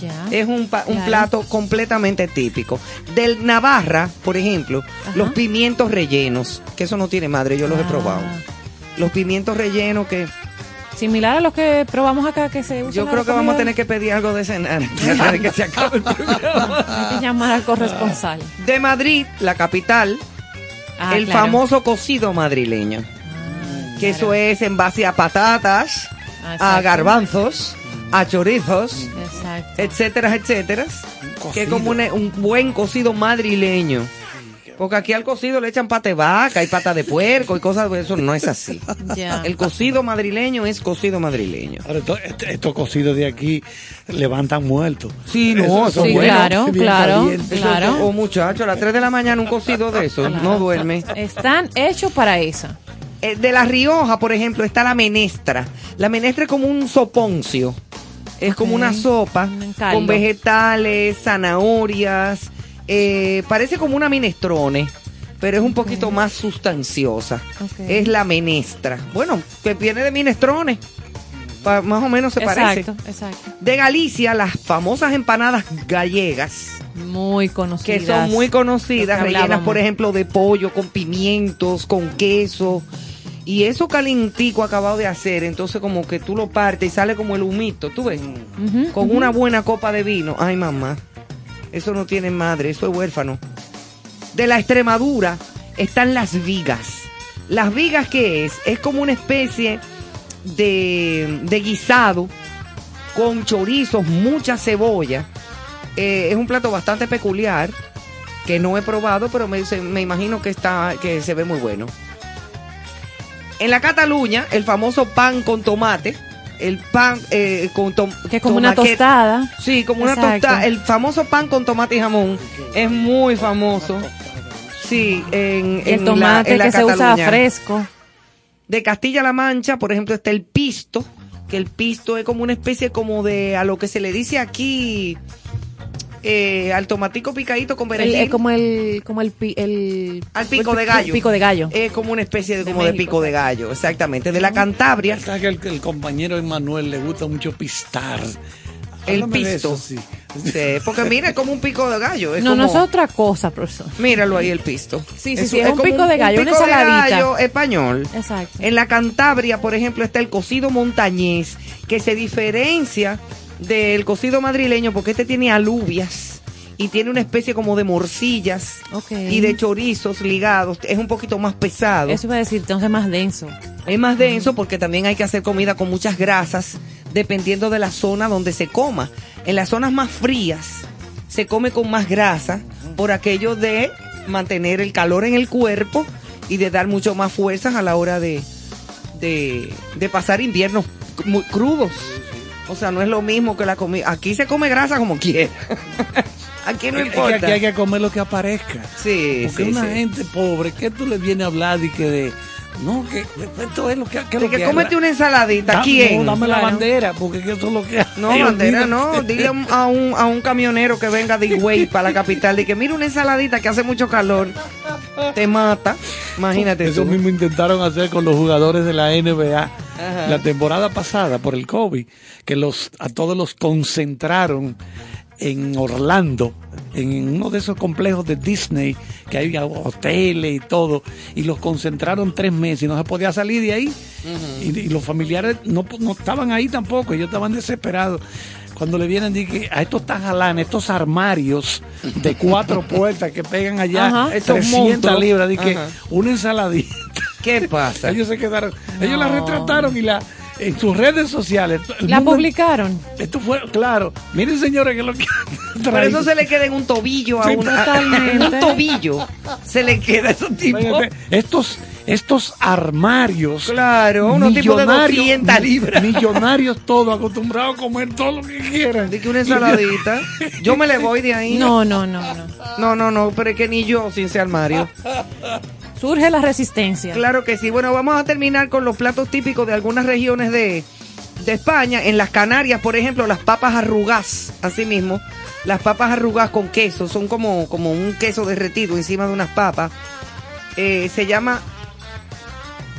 Ya. es un, pa- un Claro. plato completamente típico. Del Navarra, por ejemplo, Ajá. los pimientos rellenos, que eso no tiene madre, yo los he Ah. probado. Los pimientos rellenos que Similar a los que probamos acá que se usan yo creo que vamos a tener que pedir algo de cenar antes de que se acabe el programa. Hay que llamar al corresponsal. De Madrid, la capital, Ah, el claro. famoso cocido madrileño. que eso es en base a patatas, Ah, a garbanzos, a chorizos, Exacto. etcétera, etcétera. Que es como un buen cocido madrileño. Porque aquí al cocido le echan pata de vaca y pata de puerco y cosas de eso. No es así. El cocido madrileño es cocido madrileño. Ahora, esto- este- estos cocidos de aquí levantan muertos. Sí, no, son Sí, bueno, claro, bien claro, claro. O muchacho, a las 3 de la mañana un cocido de eso. No duerme. Están hechos para esa. Eh, de La Rioja, por ejemplo, está la menestra. La menestra es como un soponcio. Es como una sopa con vegetales, zanahorias. Eh, parece como una minestrone, pero es un poquito más sustanciosa. Es la menestra. Bueno, que viene de minestrone. Pa- más o menos se parece. Exacto, exacto. De Galicia, las famosas empanadas gallegas Muy conocidas. que son muy conocidas, rellenas, hablábamos. por ejemplo, de pollo, con pimientos, con queso. Y eso calientico acabado de hacer, entonces como que tú lo partes y sale como el humito, ¿tú ves? Con una buena copa de vino. Ay, mamá, eso no tiene madre, eso es huérfano. De la Extremadura están las vigas. ¿Las vigas qué es? Es como una especie de, de guisado con chorizos, mucha cebolla. Eh, es un plato bastante peculiar que no he probado, pero me, me imagino que está que se ve muy bueno. En la Cataluña, el famoso pan con tomate, el pan eh, con tom- Que es como una tostada. Sí, como una tostada. El famoso pan con tomate y jamón es muy famoso. Sí, en, el la- tomate en la que se usa Cataluña. fresco. De Castilla-La Mancha, por ejemplo, está el pisto, que el pisto es como una especie como de, a lo que se le dice aquí, eh, al tomatico picadito con perejil. es como el, como el, el Al pico el de gallo. Pico de gallo. Es como una especie de, De como de pico de gallo, exactamente. De la Cantabria, ¿Sabes que el, el compañero Emanuel le gusta mucho pistar El Háblame de pisto. eso, sí. Sí, porque mira, es como un pico de gallo. Es No, no es otra cosa, profesor. Míralo ahí el pisto. Sí, sí, sí, es un pico de gallo, una pico de ensaladita. gallo español. Exacto. En la Cantabria, por ejemplo, está el cocido montañés, que se diferencia del cocido madrileño porque este tiene alubias y tiene una especie como de morcillas y de chorizos ligados. Es un poquito más pesado. Eso iba a decir, entonces más denso. Es más denso porque también hay que hacer comida con muchas grasas dependiendo de la zona donde se coma. En las zonas más frías se come con más grasa por aquello de mantener el calor en el cuerpo y de dar mucho más fuerzas a la hora de, de, de pasar inviernos muy crudos. O sea, no es lo mismo que la comida. Aquí se come grasa como quiera. aquí no Es que importa. aquí hay que comer lo que aparezca. Sí, Porque sí, una sí. gente pobre, ¿qué tú le vienes a hablar y que de... No, que esto es lo que... que es lo que que cómete una ensaladita. Da- ¿Quién? No, dame la Claro. bandera, porque que eso es lo que No, Ay, bandera, no. Dile a un- a un, camionero que venga de Higüey para la capital de que mira una ensaladita que hace mucho calor. Te mata. Imagínate Eso tú. mismo intentaron hacer con los jugadores de la NBA Ajá. la temporada pasada por el COVID, que los a todos los concentraron en Orlando, en uno de esos complejos de Disney, que hay hoteles y todo, y los concentraron tres meses y no se podía salir de ahí. y, y los familiares no, no estaban ahí tampoco, ellos estaban desesperados. Cuando le vienen dije, a estos tajalanes, estos armarios de cuatro puertas que pegan allá Ajá, esos 300 monstruos. libras, dije, Ajá. una ensaladita. ¿Qué pasa? Ellos se quedaron, ellos la retrataron y la en sus redes sociales. La mundo- publicaron. Esto fue, claro. Miren, señores, que lo que Por eso se le queda en un tobillo a Sí, un, a- totalmente. en un tobillo. Se le queda a esos tipos. Estos, estos armarios. Claro, unos tipos de 200 libras. Millonarios todos, acostumbrados a comer todo lo que quieran. De que una ensaladita. Yo me le voy de ahí. No, no, no, no. No, no, no, pero es que ni yo sin ese armario. Surge la resistencia. Claro que sí. Bueno, vamos a terminar con los platos típicos de algunas regiones de, de España. En las Canarias, por ejemplo, las papas arrugas, así mismo. Las papas arrugas con queso, son como, como un queso derretido encima de unas papas. Eh, se llama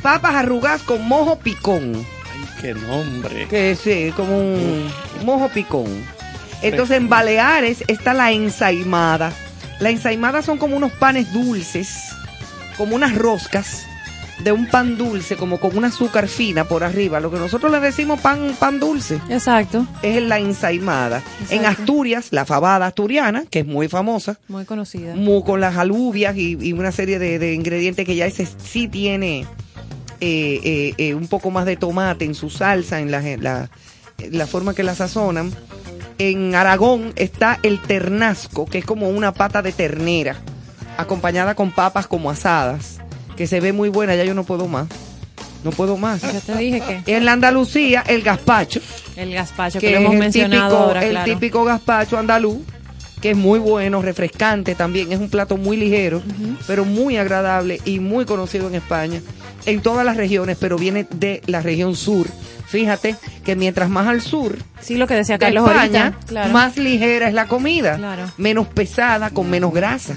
papas arrugas con mojo picón. Ay, qué nombre. Que sí, como un mojo picón. Entonces en Baleares está la ensaimada. La ensaimada son como unos panes dulces, como unas roscas de un pan dulce, como con un azúcar fina por arriba. Lo que nosotros le decimos pan, pan dulce. Exacto. Es la ensaimada. En. Asturias, la fabada asturiana, que es muy famosa, Muy conocida. mu- con las alubias y, y una serie de, de ingredientes que ya ese sí tiene eh, eh, eh, un poco más de tomate en su salsa, en la, la, la forma que la sazonan. En Aragón está el ternasco, que es como una pata de ternera, acompañada con papas como asadas, que se ve muy buena, ya yo no puedo más. No puedo más. Ya te dije que En la Andalucía, el gazpacho, el gazpacho que, que lo hemos el mencionado típico, ahora, el claro. típico gazpacho andaluz, que es muy bueno, refrescante también, es un plato muy ligero, pero muy agradable y muy conocido en España, en todas las regiones, pero viene de la región sur. Fíjate que mientras más al sur Sí, lo que decía de Carlos España, ahorita. Claro. más ligera es la comida, Claro. menos pesada, con menos grasa.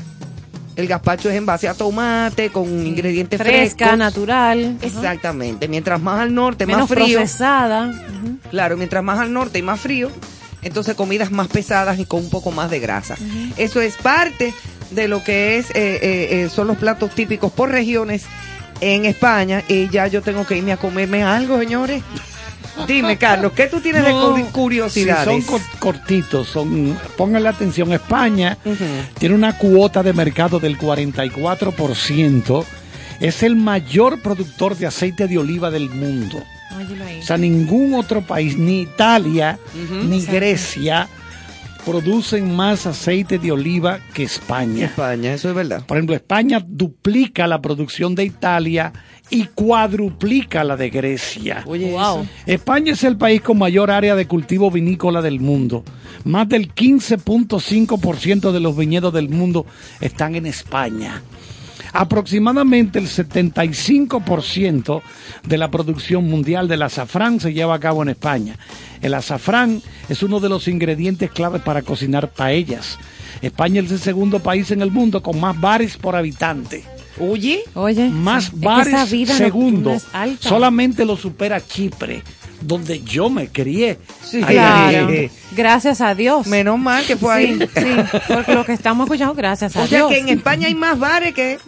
El gazpacho es en base a tomate, con ingredientes Fresca, frescos. natural. Exactamente. Mientras más al norte, Menos más frío. procesada. Claro, mientras más al norte y más frío, entonces comidas más pesadas y con un poco más de grasa. Eso es parte de lo que es eh, eh, eh, son los platos típicos por regiones en España. Y ya yo tengo que irme a comerme algo, señores. Dime, Carlos, ¿qué tú tienes de No, curiosidades? sí, son cor- cortitos, son, pónganle atención, España tiene una cuota de mercado del 44%, es el mayor productor de aceite de oliva del mundo. O sea, ningún otro país, ni Italia, ni Exacto. Grecia, producen más aceite de oliva que España. España, eso es verdad. Por ejemplo, España duplica la producción de Italia y cuadruplica la de Grecia. Oye, Wow. España es el país con mayor área de cultivo vinícola del mundo. Más del 15.5% de los viñedos del mundo están en España. Aproximadamente el 75% de la producción mundial del azafrán se lleva a cabo en España. El azafrán es uno de los ingredientes claves para cocinar paellas. España es el segundo país en el mundo con más bares por habitante. Oye, Oye. Más sí. Es que bares segundo. Solamente lo supera Chipre. donde yo me crié. Sí, Ahí, Claro. ahí. Gracias a Dios. Menos mal que fue ahí. Sí, porque lo que estamos escuchando, gracias a O sea Dios. que en España hay más bares que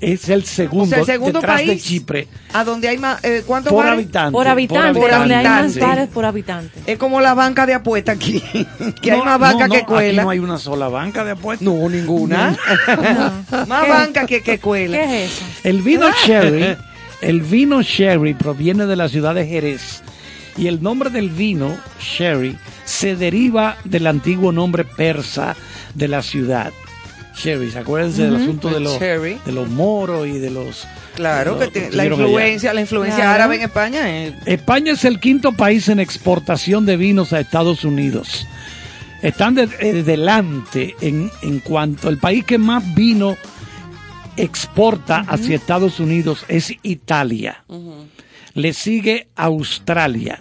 Es el segundo, o sea, el segundo detrás de país Chipre. a donde hay más eh, ¿cuántos Por bares? habitante. por habitante, por donde hay más habitante. bares por habitante. Es como la banca de apuesta aquí, que hay No, más banca no, que cuela. Aquí no hay una sola banca de apuestas. No, ninguna. más ¿Qué? banca que, que cuela. ¿Qué es eso? El vino sherry, el vino sherry proviene de la ciudad de Jerez y el nombre del vino sherry se deriva del antiguo nombre persa de la ciudad. Sherry, ¿se acuerdan del asunto de los, sherry. de los moros y de los... Claro, de que tiene- la allá? influencia, la influencia Claro. árabe en España es España es el quinto país en exportación de vinos a Estados Unidos. Están de- eh, delante en, en cuanto el país que más vino exporta hacia Estados Unidos es Italia. Le sigue Australia,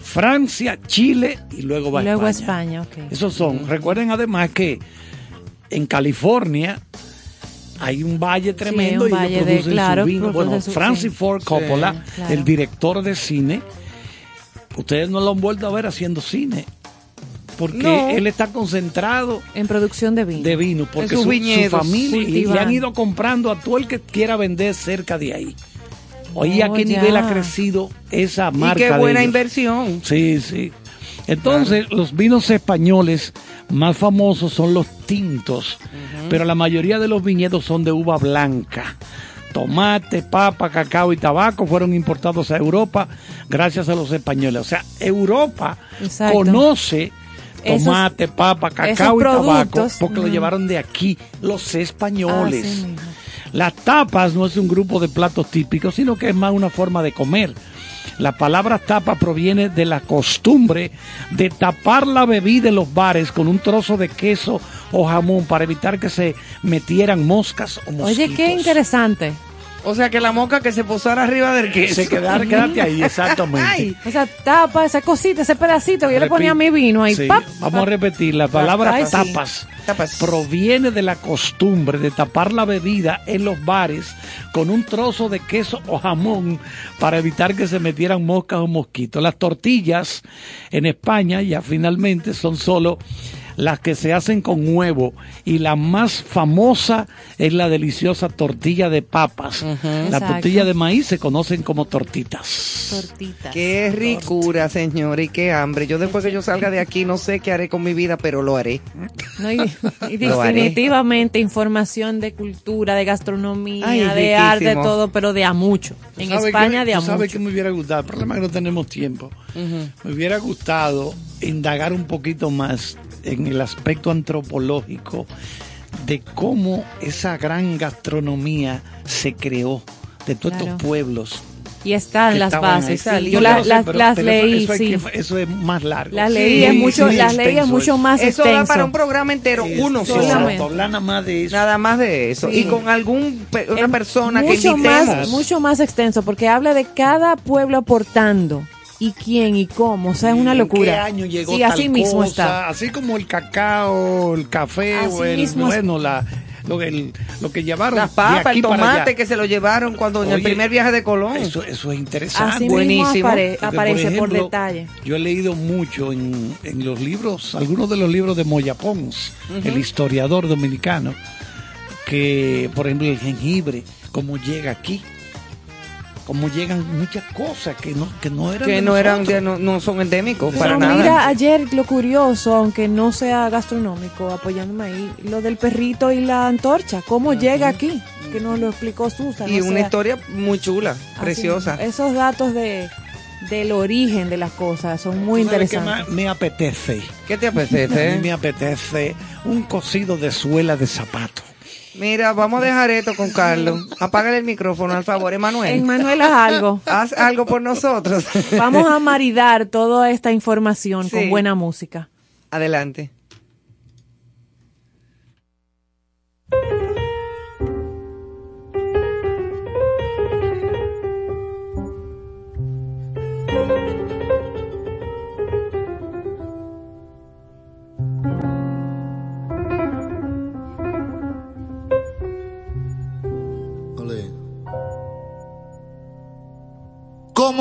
Francia, Chile y luego va Y luego España. España, ok. Esos son. Recuerden además que en California hay un valle tremendo un y valle ellos de- producen claro, su vino. Bueno, su- Francis sí. Ford Coppola, Sí, claro. el director de cine, ustedes no lo han vuelto a ver haciendo cine. Porque No. él está concentrado En producción de vino. de vino, porque su, su familia y le han ido comprando a todo el que quiera vender cerca de ahí. Oye, ¿a Oh, qué ya. nivel ha crecido esa y marca? qué de buena ellos? inversión. Sí, sí. Entonces, los vinos españoles más famosos son los tintos, pero la mayoría de los viñedos son de uva blanca. Tomate, papa, cacao y tabaco fueron importados a Europa gracias a los españoles. O sea, Europa Exacto. conoce Esos- tomate, papa, cacao y tabaco porque lo llevaron de aquí los españoles. Mismo. Las tapas no es un grupo de platos típicos, sino que es más una forma de comer. La palabra tapa proviene de la costumbre de tapar la bebida en los bares con un trozo de queso o jamón para evitar que se metieran moscas o mosquitos. Oye, qué interesante. O sea que la moca que se posara arriba del queso. Se quedar, quédate ahí, exactamente. Ay, Esa tapa, esa cosita, ese pedacito que yo le ponía a mi vino ahí. Sí, ¡pap! Vamos a repetir, la palabra Ay, tapas, Proviene de la costumbre de tapar la bebida en los bares con un trozo de queso o jamón para evitar que se metieran moscas o mosquitos. Las tortillas en España ya finalmente son solo las que se hacen con huevo y la más famosa es la deliciosa tortilla de papas. La Exacto. tortilla de maíz se conocen como tortitas. Tortitas. Qué ricura, señora, y qué hambre. Yo después que yo salga de aquí no sé qué haré con mi vida, pero lo haré. No, y, y Lo haré. definitivamente información de cultura, de gastronomía, Ay, de riquísimo. arte, de todo, pero de a mucho. En ¿Sabe España de a tú sabes mucho. que me hubiera gustado? El problema es que no tenemos tiempo. Me hubiera gustado indagar un poquito más en el aspecto antropológico de cómo esa gran gastronomía se creó de todos Claro. estos pueblos. Y están que las bases. ahí. sí. No, Yo la- no sé, las, pero- las pero leí, eso, sí. que- eso es más largo. Las leí, es mucho, las leí es extenso mucho eso. más Eso da extenso. para un programa entero, uno solo. nada más de eso. Nada más de eso. Sí. Y con algún una Es persona que mucho invitemos. más, mucho más extenso, porque habla de cada pueblo aportando y quién y cómo. O sea, es una ¿En locura. qué año llegó sí, tal así mismo cosa? está. Así como el cacao, el café Así o el mismo bueno, la, lo, el- lo que llevaron Las papas, el tomate que se lo llevaron cuando en el primer viaje de Colón. Eso, eso es interesante. Así buenísimo. mismo apare- Porque, aparece por, ejemplo, detalle. Yo he leído mucho en, en los libros, algunos de los libros de Moya Pons, el historiador dominicano, que, por ejemplo, el jengibre, cómo llega aquí, cómo llegan muchas cosas que no, que no eran que de no eran de- no, no son endémicos Pero para nada. mira, ayer lo curioso, aunque no sea gastronómico, apoyándome ahí, lo del perrito y la antorcha, cómo llega aquí, que nos lo explicó Susan. y o una sea, historia muy chula, así, preciosa. Esos datos de del origen de las cosas son muy ¿Tú sabes qué interesantes. me apetece? ¿Qué te A mí apetece? me apetece un cocido de suela de zapato. Mira, vamos a dejar esto con Carlos. Apágale el micrófono, al favor, Emanuel. Emanuel, haz algo. Haz algo por nosotros. Vamos a maridar toda esta información Sí. con buena música. Adelante.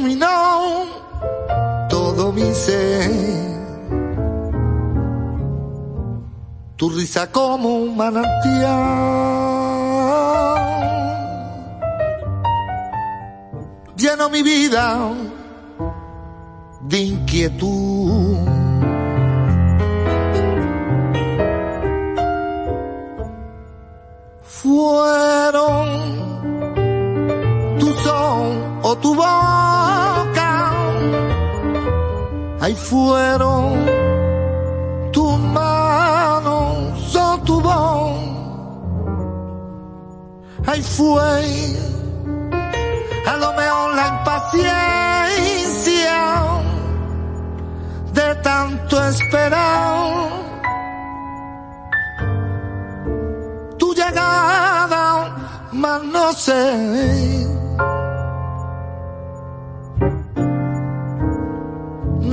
Iluminó todo mi ser. Tu risa como un manantial lleno mi vida de inquietud. Fueron o tu boca, ahí fueron tus manos o tu voz, ahí fue a lo mejor la impaciencia de tanto esperar tu llegada, mas no sé.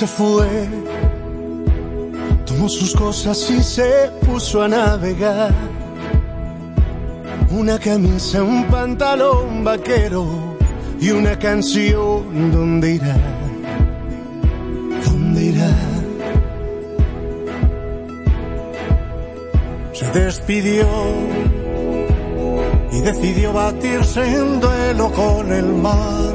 Se fue Tomó sus cosas y se puso a navegar. Una camisa, un pantalón vaquero y una canción. ¿Dónde irá? ¿Dónde irá? Se despidió y decidió batirse en duelo con el mar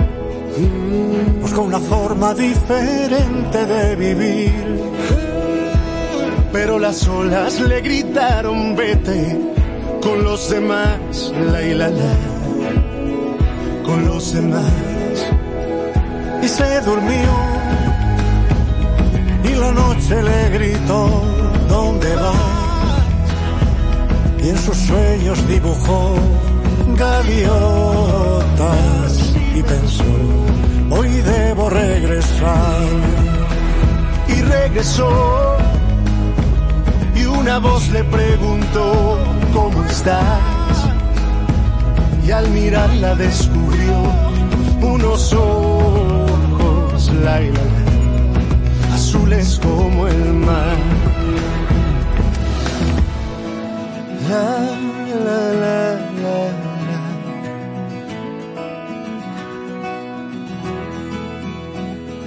buscó una forma diferente de vivir pero las olas le gritaron vete con los demás, la y la la, con los demás. Y se durmió y la noche le gritó, ¿dónde vas? Y en sus sueños dibujó gaviotas y pensó, hoy debo regresar. Y regresó y una voz le preguntó, ¿cómo estás? Y al mirarla descubrió unos ojos, la, la, la, azules como el mar. La, la, la,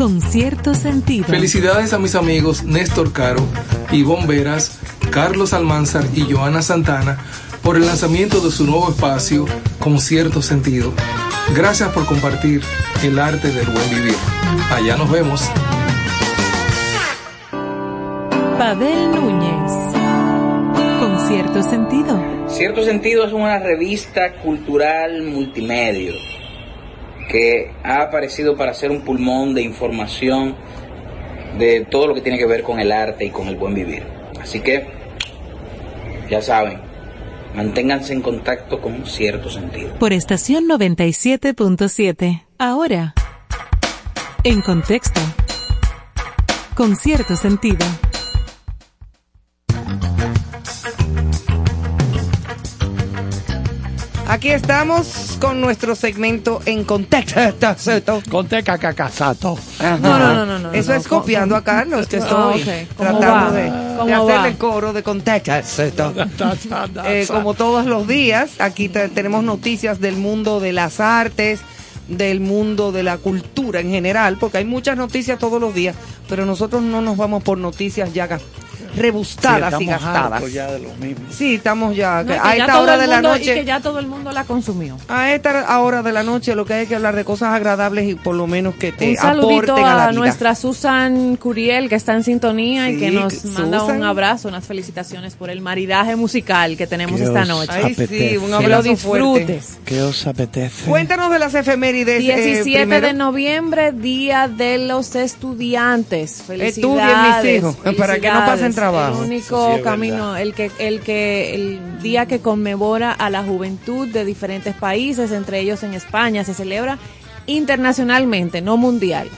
Con cierto sentido. Felicidades a mis amigos Néstor Caro, Ivonne Veras, Carlos Almanzar y Joana Santana por el lanzamiento de su nuevo espacio con cierto sentido. Gracias por compartir el arte del buen vivir. Allá nos vemos. Pavel Núñez, con cierto sentido. Cierto sentido es una revista cultural multimedia que ha aparecido para ser un pulmón de información de todo lo que tiene que ver con el arte y con el buen vivir. Así que, ya saben, manténganse en contacto con cierto sentido. Por estación 97.7. Ahora, en contexto, con cierto sentido. Aquí estamos con nuestro segmento en contexto. Conteca cacasato. No, no, no, no, no, Eso no, es copiando a Carlos, que Ah, estoy. ¿Cómo tratando de, ¿Cómo de hacerle va? el coro de contexto. Eh, como todos los días, aquí te- tenemos noticias del mundo de las artes, del mundo de la cultura en general, porque hay muchas noticias todos los días, pero nosotros no nos vamos por noticias ya rebustadas Sí, y estamos gastadas. ya de lo mismo. Sí, estamos ya. No, que a ya esta hora de la noche. Y que ya todo el mundo la consumió. A esta hora de la noche lo que hay que hablar de cosas agradables y por lo menos que te Un saludito aporten a la a, vida. nuestra Susan Curiel que está en sintonía y que nos manda Susan. un abrazo, unas felicitaciones por el maridaje musical que tenemos ¿Qué esta noche. Ay, sí, un Que lo abrazo fuerte. disfrutes. ¿Qué os apetece? Cuéntanos de las efemérides. eh, 17 primero. de noviembre, Día de los Estudiantes. Estudien, Felicidades. mis hijos, para que no pasen felicidades. Trabajo. El único sí camino, el que, el que, el día que conmemora a la juventud de diferentes países, entre ellos en España, se celebra internacionalmente, no mundial.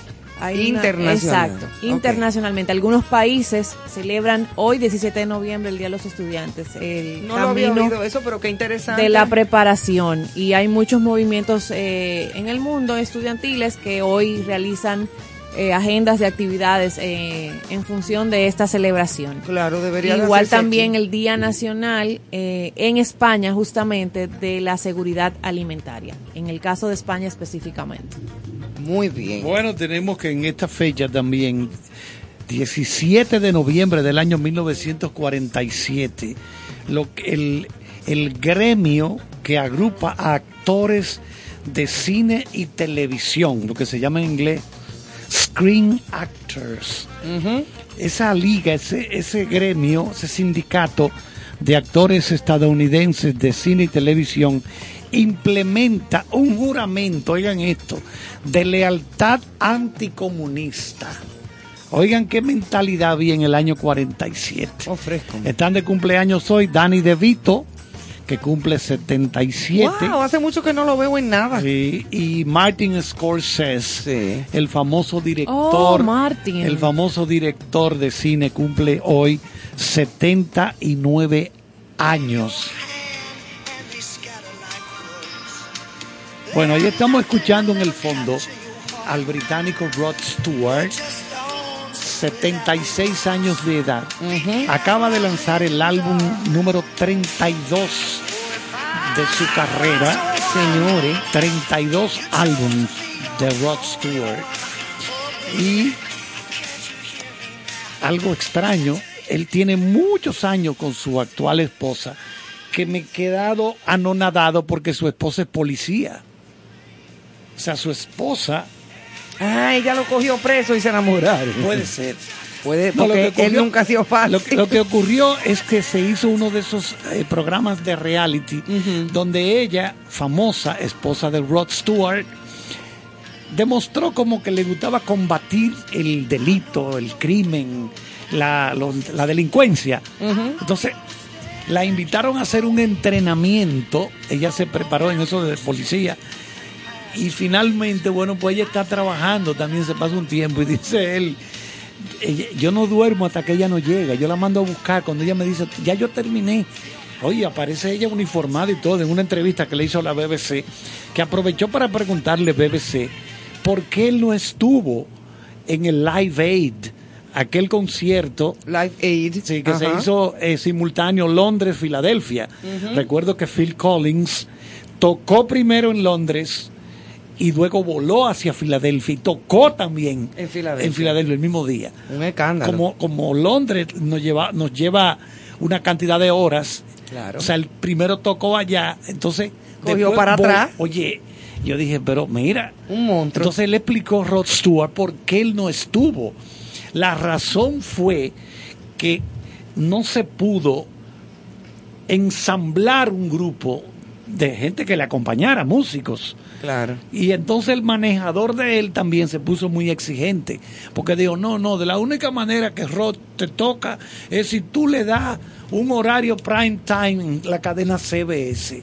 Hay una- Internacional. exacto, internacionalmente. Algunos países celebran hoy, 17 de noviembre, el Día de los Estudiantes. El No lo había oído eso, pero qué interesante. de la preparación. Y hay muchos movimientos eh, en el mundo estudiantiles que hoy realizan eh, agendas de actividades eh, en función de esta celebración. Claro, debería de Igual también aquí. el Día Nacional eh, en España, justamente, de la seguridad alimentaria. En el caso de España específicamente. Muy bien. Bueno, tenemos que en esta fecha también, 17 de noviembre del año 1947, lo que el, el gremio que agrupa a actores de cine y televisión, lo que se llama en inglés Screen Actors. Esa liga, ese, ese gremio, ese sindicato de actores estadounidenses de cine y televisión implementa un juramento, oigan esto, de lealtad anticomunista. Oigan qué mentalidad había en el año 47. Están de cumpleaños hoy Danny DeVito, que cumple 77. Wow, hace mucho que no lo veo en nada. Sí, y Martin Scorsese, el famoso director, Oh, Martin. el famoso director de cine cumple hoy 79 años. Bueno, ahí estamos escuchando en el fondo al británico Rod Stewart, 76 años de edad. Acaba de lanzar el álbum número 32 de su carrera. Señores, 32 álbumes de Rod Stewart. Y algo extraño, él tiene muchos años con su actual esposa, que me he quedado anonadado porque su esposa es policía. O sea, su esposa Ah, ella lo cogió preso y se enamoraron. Puede ser. Puede, No, lo porque que él nunca ha sido fácil. Lo, que- lo que ocurrió es que se hizo uno de esos eh, programas de reality donde ella, famosa esposa de Rod Stewart, demostró como que le gustaba combatir el delito, el crimen, la, lo- la delincuencia. Entonces, la invitaron a hacer un entrenamiento, ella se preparó en eso de policía. Y finalmente, bueno, pues ella está trabajando, también se pasa un tiempo y dice él, yo no duermo hasta que ella no llega, yo la mando a buscar cuando ella me dice, ya yo terminé. Oye, aparece ella uniformada y todo en una entrevista que le hizo a la BBC, que aprovechó para preguntarle BBC por qué él no estuvo en el Live Aid, aquel concierto. Live Aid. Sí, que se hizo eh, simultáneo Londres-Filadelfia. Recuerdo que Phil Collins tocó primero en Londres y luego voló hacia Filadelfia y tocó también En Filadelfia. en Filadelfia el mismo día. Un escándalo. Como, como Londres nos lleva, nos lleva una cantidad de horas. Claro. O sea, el primero tocó allá, entonces... Cogió para vol- atrás. Oye, yo dije, pero mira... Un monstruo. Entonces le explicó Rod Stewart por qué él no estuvo. La razón fue que no se pudo ensamblar un grupo de gente que le acompañara, músicos. Claro. Y entonces el manejador de él también se puso muy exigente, porque dijo, no, no, de la única manera que Rod te toca es si tú le das un horario prime time en la cadena CBS.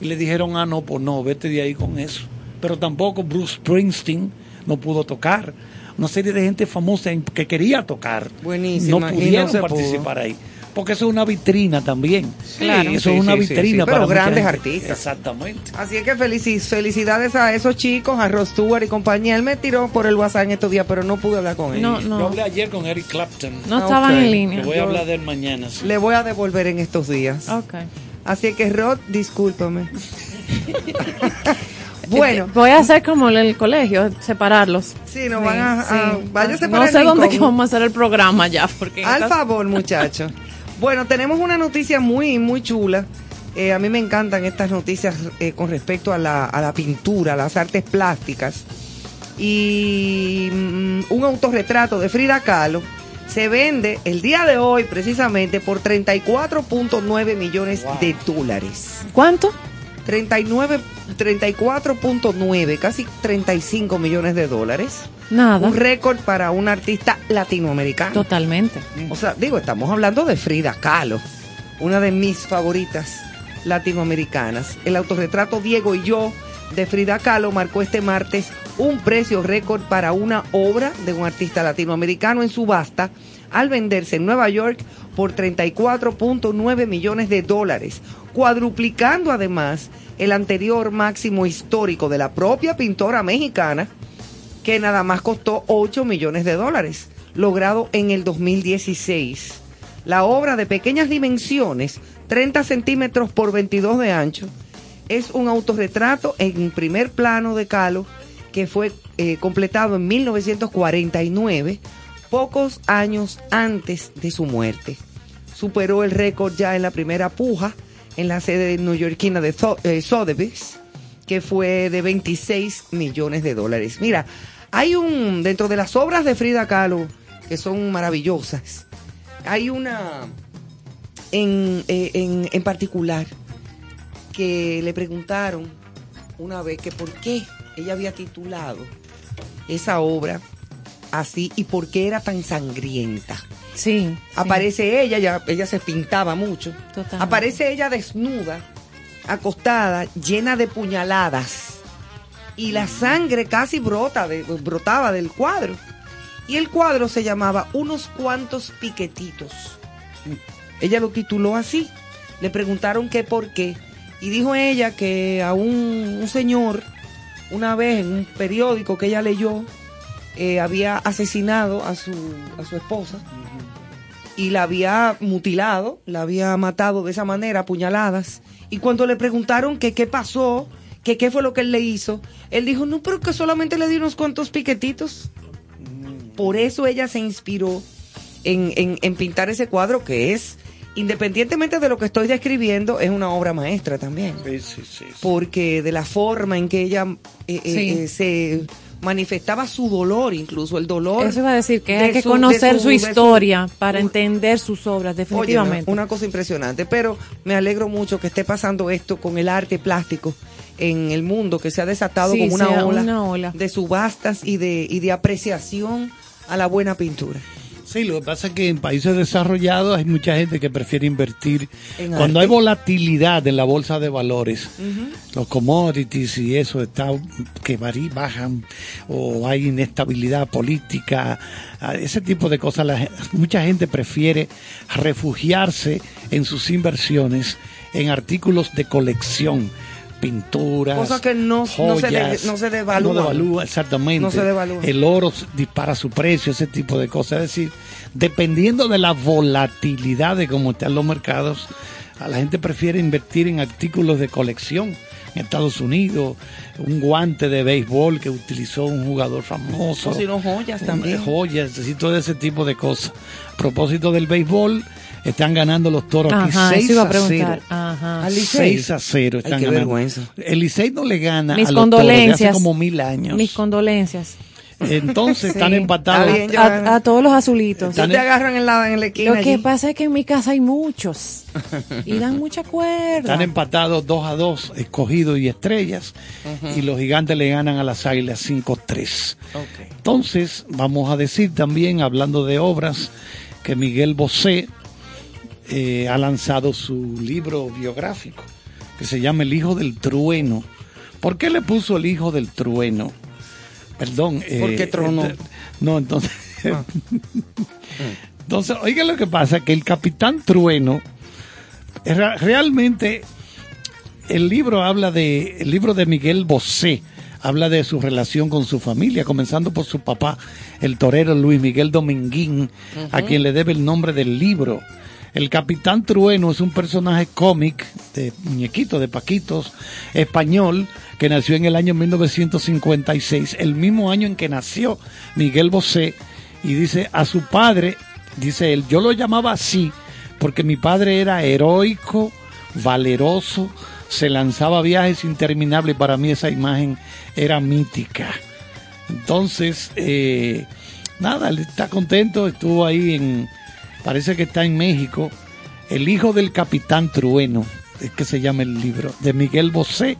Y le dijeron, ah, no, pues no, vete de ahí con eso. Pero tampoco Bruce Springsteen no pudo tocar. Una serie de gente famosa en- que quería tocar. No y no pudieron pudo. participar ahí. Porque eso es una vitrina también. Claro. eso Sí, es una sí, sí, vitrina sí, para pero grandes gente. artistas. Exactamente. Así es que felici- felicidades a esos chicos, a Rod Stewart y compañía. Él me tiró por el WhatsApp en estos días, pero no pude hablar con él. No, no. Yo hablé ayer con Eric Clapton. No estaban en línea. Le voy a hablar de él mañana. sí. Le voy a devolver en estos días. Ok. Así que Rod, discúlpame. bueno, Voy a hacer como en el colegio, separarlos. Sí, nos van a- a- váyase No para el sé dónde que vamos a hacer el programa ya, porque Al favor, muchachos. Bueno, tenemos una noticia muy, muy chula. Eh, a mí me encantan estas noticias eh, con respecto a la, a la pintura, a las artes plásticas. Y mm, un autorretrato de Frida Kahlo se vende el día de hoy precisamente por 34.9 millones de dólares. ¿Cuánto? 39, 34.9, casi 35 millones de dólares. Nada. Un récord para un artista latinoamericano. Totalmente. O sea, digo, estamos hablando de Frida Kahlo, una de mis favoritas latinoamericanas. El autorretrato Diego y yo de Frida Kahlo marcó este martes un precio récord para una obra de un artista latinoamericano en subasta al venderse en Nueva York por 34.9 millones de dólares, cuadruplicando además el anterior máximo histórico de la propia pintora mexicana, que nada más costó 8 millones de dólares, logrado en el 2016. La obra de pequeñas dimensiones, 30 centímetros por 22 de ancho, es un autorretrato en primer plano de Calo que fue eh, completado en 1949, pocos años antes de su muerte. Superó el récord ya en la primera puja en la sede neoyorquina de eh, Sotheby's, que fue de 26 millones de dólares. Mira, hay un, dentro de las obras de Frida Kahlo, que son maravillosas, hay una en, eh, en, en particular que le preguntaron una vez que por qué ella había titulado esa obra así y por qué era tan sangrienta. Sí. Aparece ella, ella, ella se pintaba mucho. Totalmente. Aparece ella desnuda, acostada, llena de puñaladas. Y la sangre casi brota de- brotaba del cuadro. Y el cuadro se llamaba Unos cuantos piquetitos. Ella lo tituló así. Le preguntaron que por qué. Y dijo ella que a un, un señor, una vez en un periódico que ella leyó, eh, había asesinado a su, a su esposa y la había mutilado, la había matado de esa manera, a puñaladas. Y cuando le preguntaron que qué pasó, que qué fue lo que él le hizo, él dijo, no, pero que solamente le di unos cuantos piquetitos. Por eso ella se inspiró en, en- en pintar ese cuadro que es, independientemente de lo que estoy describiendo, es una obra maestra también. Sí, sí, sí. Porque de la forma en que ella eh, eh, Sí. eh, se manifestaba su dolor, incluso el dolor. Eso iba a decir que hay que su- conocer su, historia para entender sus obras, definitivamente. una cosa impresionante, pero me alegro mucho que esté pasando esto con el arte plástico en el mundo, que se ha desatado Sí, como una ola, una ola. de subastas y de, y de apreciación a la buena pintura. Sí, lo que pasa es que en países desarrollados hay mucha gente que prefiere invertir En cuando arte. hay volatilidad en la bolsa de valores. Los commodities y eso está que varí- bajan o hay inestabilidad política, ese tipo de cosas. La mucha gente prefiere refugiarse en sus inversiones en artículos de colección, pinturas, Cosas que no- se joyas, no se devalúan. no devalúa, exactamente. No se devalúan. El oro dispara su precio, ese tipo de cosas. Es decir, dependiendo de la volatilidad de cómo están los mercados, a la gente prefiere invertir en artículos de colección. En Estados Unidos, un guante de béisbol que utilizó un jugador famoso. O si no, joyas también. Joyas, y todo ese tipo de cosas. A propósito del béisbol, están ganando los toros aquí Ajá, 6 eso iba a a 0. preguntar. Ajá. Al Licey. 6 a 0 Ay, están qué ganando. vergüenza. El Licey no le gana Mis a los toros de hace condolencias. como mil años. Mis condolencias. Entonces están Sí. empatados. Está bien, A, Johanna. a todos los azulitos. No te agarran en la, en la esquina Lo que allí. pasa es que en mi casa hay muchos y dan mucha cuerda. Están empatados 2 a 2, escogidos y estrellas. Y los gigantes le ganan a las águilas 5-3. Entonces, vamos a decir también, hablando de obras, que Miguel Bosé eh, ha lanzado su libro biográfico, que se llama El Hijo del Trueno. ¿Por qué le puso El Hijo del Trueno? Perdón. eh, Porque tronó. eh, no, entonces. entonces, oiga lo que pasa, que el Capitán Trueno, realmente, el libro habla de, el libro de Miguel Bosé, habla de su relación con su familia, comenzando por su papá, el torero Luis Miguel Dominguín, a quien le debe el nombre del libro. El Capitán Trueno es un personaje cómic de muñequito, de Paquitos, español, que nació en el año 1956, el mismo año en que nació Miguel Bosé, y dice a su padre, dice él, yo lo llamaba así porque mi padre era heroico, valeroso, se lanzaba a viajes interminables para mí esa imagen era mítica. Entonces, eh, nada, él está contento, estuvo ahí en, parece que está en México, El hijo del capitán Trueno, es que se llama el libro, de Miguel Bosé,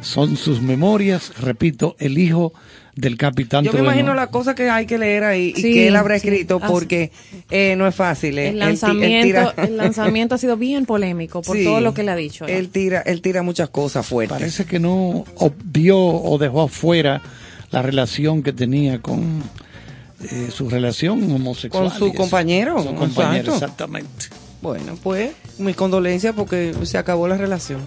son sus memorias, repito, El hijo del capitán Yo me Trueno. imagino la cosa que hay que leer ahí y Sí, que él habrá sí. escrito porque eh, no es fácil. eh. El él lanzamiento, tira- el lanzamiento ha sido bien polémico por Sí. todo lo que le ha dicho. ¿no? Él tira, él tira muchas cosas fuertes. Parece que no obvió o dejó afuera la relación que tenía con eh, su relación homosexual. Con su compañero, Su compañero, exacto. exactamente. Bueno, pues, mi condolencia porque se acabó la relación.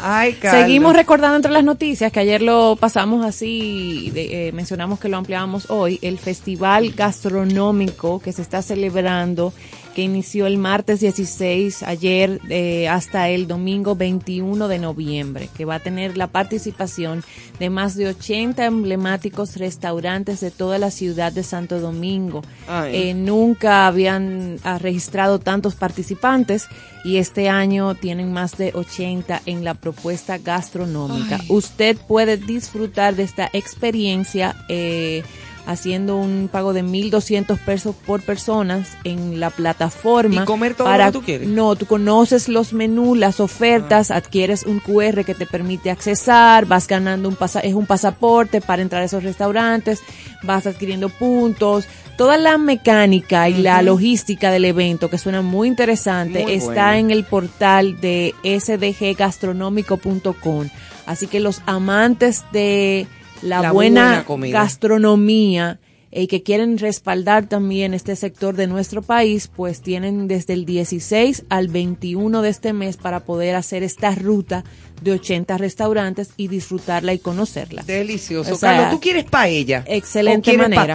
Ay, Carlos. Seguimos recordando entre las noticias que ayer lo pasamos así, de- eh, mencionamos que lo ampliábamos hoy, el festival gastronómico que se está celebrando, que inició el martes 16 ayer eh, hasta el domingo 21 de noviembre, que va a tener la participación de más de 80 emblemáticos restaurantes de toda la ciudad de Santo Domingo. Eh, nunca habían ah, registrado tantos participantes y este año tienen más de 80 en la propuesta gastronómica. Ay. Usted puede disfrutar de esta experiencia eh, haciendo un pago de 1.200 pesos por personas en la plataforma. ¿Y comer todo para, lo que tú quieres? No, tú conoces los menús, las ofertas, adquieres un QR que te permite accesar, vas ganando un pasa es un pasaporte para entrar a esos restaurantes, vas adquiriendo puntos. Toda la mecánica y la logística del evento, que suena muy interesante, Muy está bueno. en el portal de sdggastronómico.com. Así que los amantes de la, La buena, gastronomía y que quieren respaldar también este sector de nuestro país, pues tienen desde el 16 al 21 de este mes para poder hacer esta ruta de 80 restaurantes y disfrutarla y conocerla. Delicioso. O sea, Carlos, ¿tú quieres paella? Excelente ¿O quieres manera.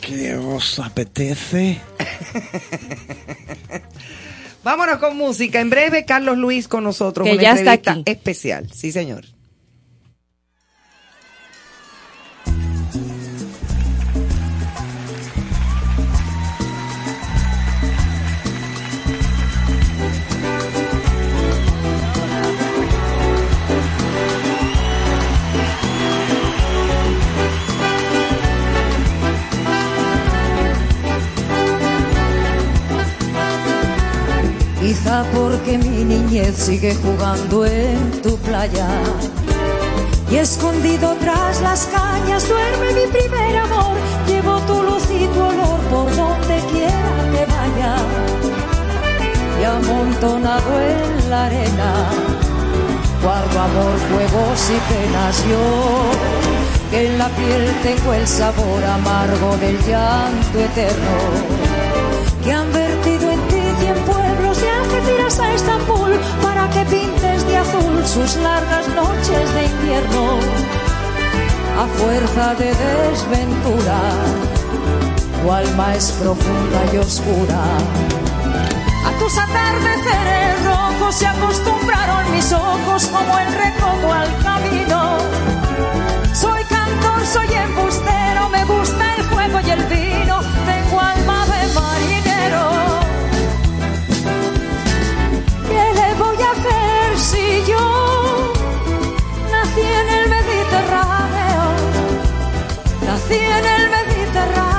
¿Qué os apetece? Vámonos con música. En breve, Carlos Luis con nosotros. Que una ya está entrevista aquí. especial. Sí, señor. Porque mi niñez sigue jugando en tu playa. Y escondido tras las cañas duerme mi primer amor. Llevo tu luz y tu olor por donde quiera que vaya. Y amontonado en la arena, guardo amor, juegos y penas yo. Que en la piel tengo el sabor amargo del llanto eterno que han vertido A Estambul para que pintes de azul sus largas noches de invierno. A fuerza de desventura, tu alma es profunda y oscura. A tus atardeceres rojos se acostumbraron mis ojos como el recodo al camino. Soy cantor, soy embustero, me gusta el juego y el vino, tengo alma de marinero. Si yo nací en el Mediterráneo? Nací en el Mediterráneo.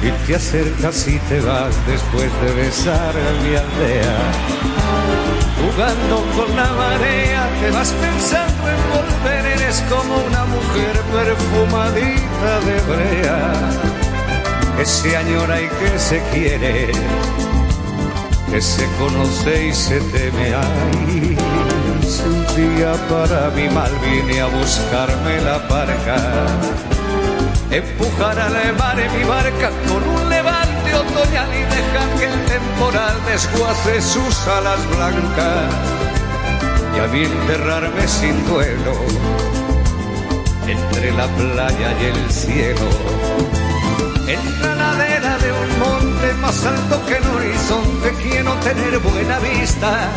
y te acercas y te vas después de besar a mi aldea. Jugando con la marea, te vas pensando en volver, eres como una mujer perfumadita de brea, que se añora y que se quiere, que se conoce y se teme. Ay, un día para mi mal vine a buscarme la barca empujar al mar en mi barca con un levante otoñal y dejar que el temporal desguace sus alas blancas y a mí enterrarme sin duelo entre la playa y el cielo en la ladera de un monte más alto que el horizonte quiero tener buena vista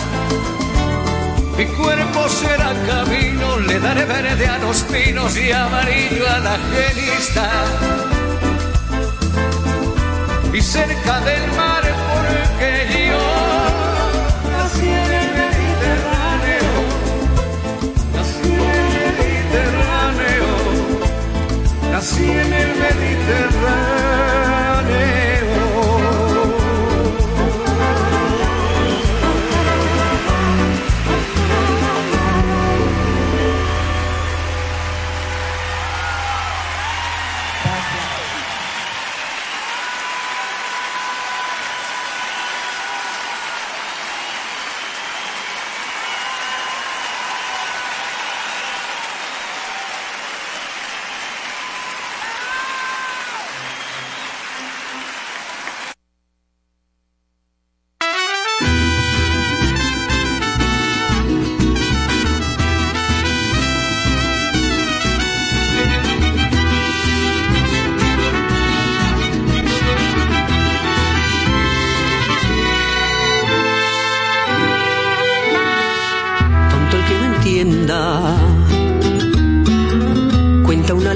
mi cuerpo será camino, le daré verde a los pinos y amarillo a la genista. Y cerca del mar, porque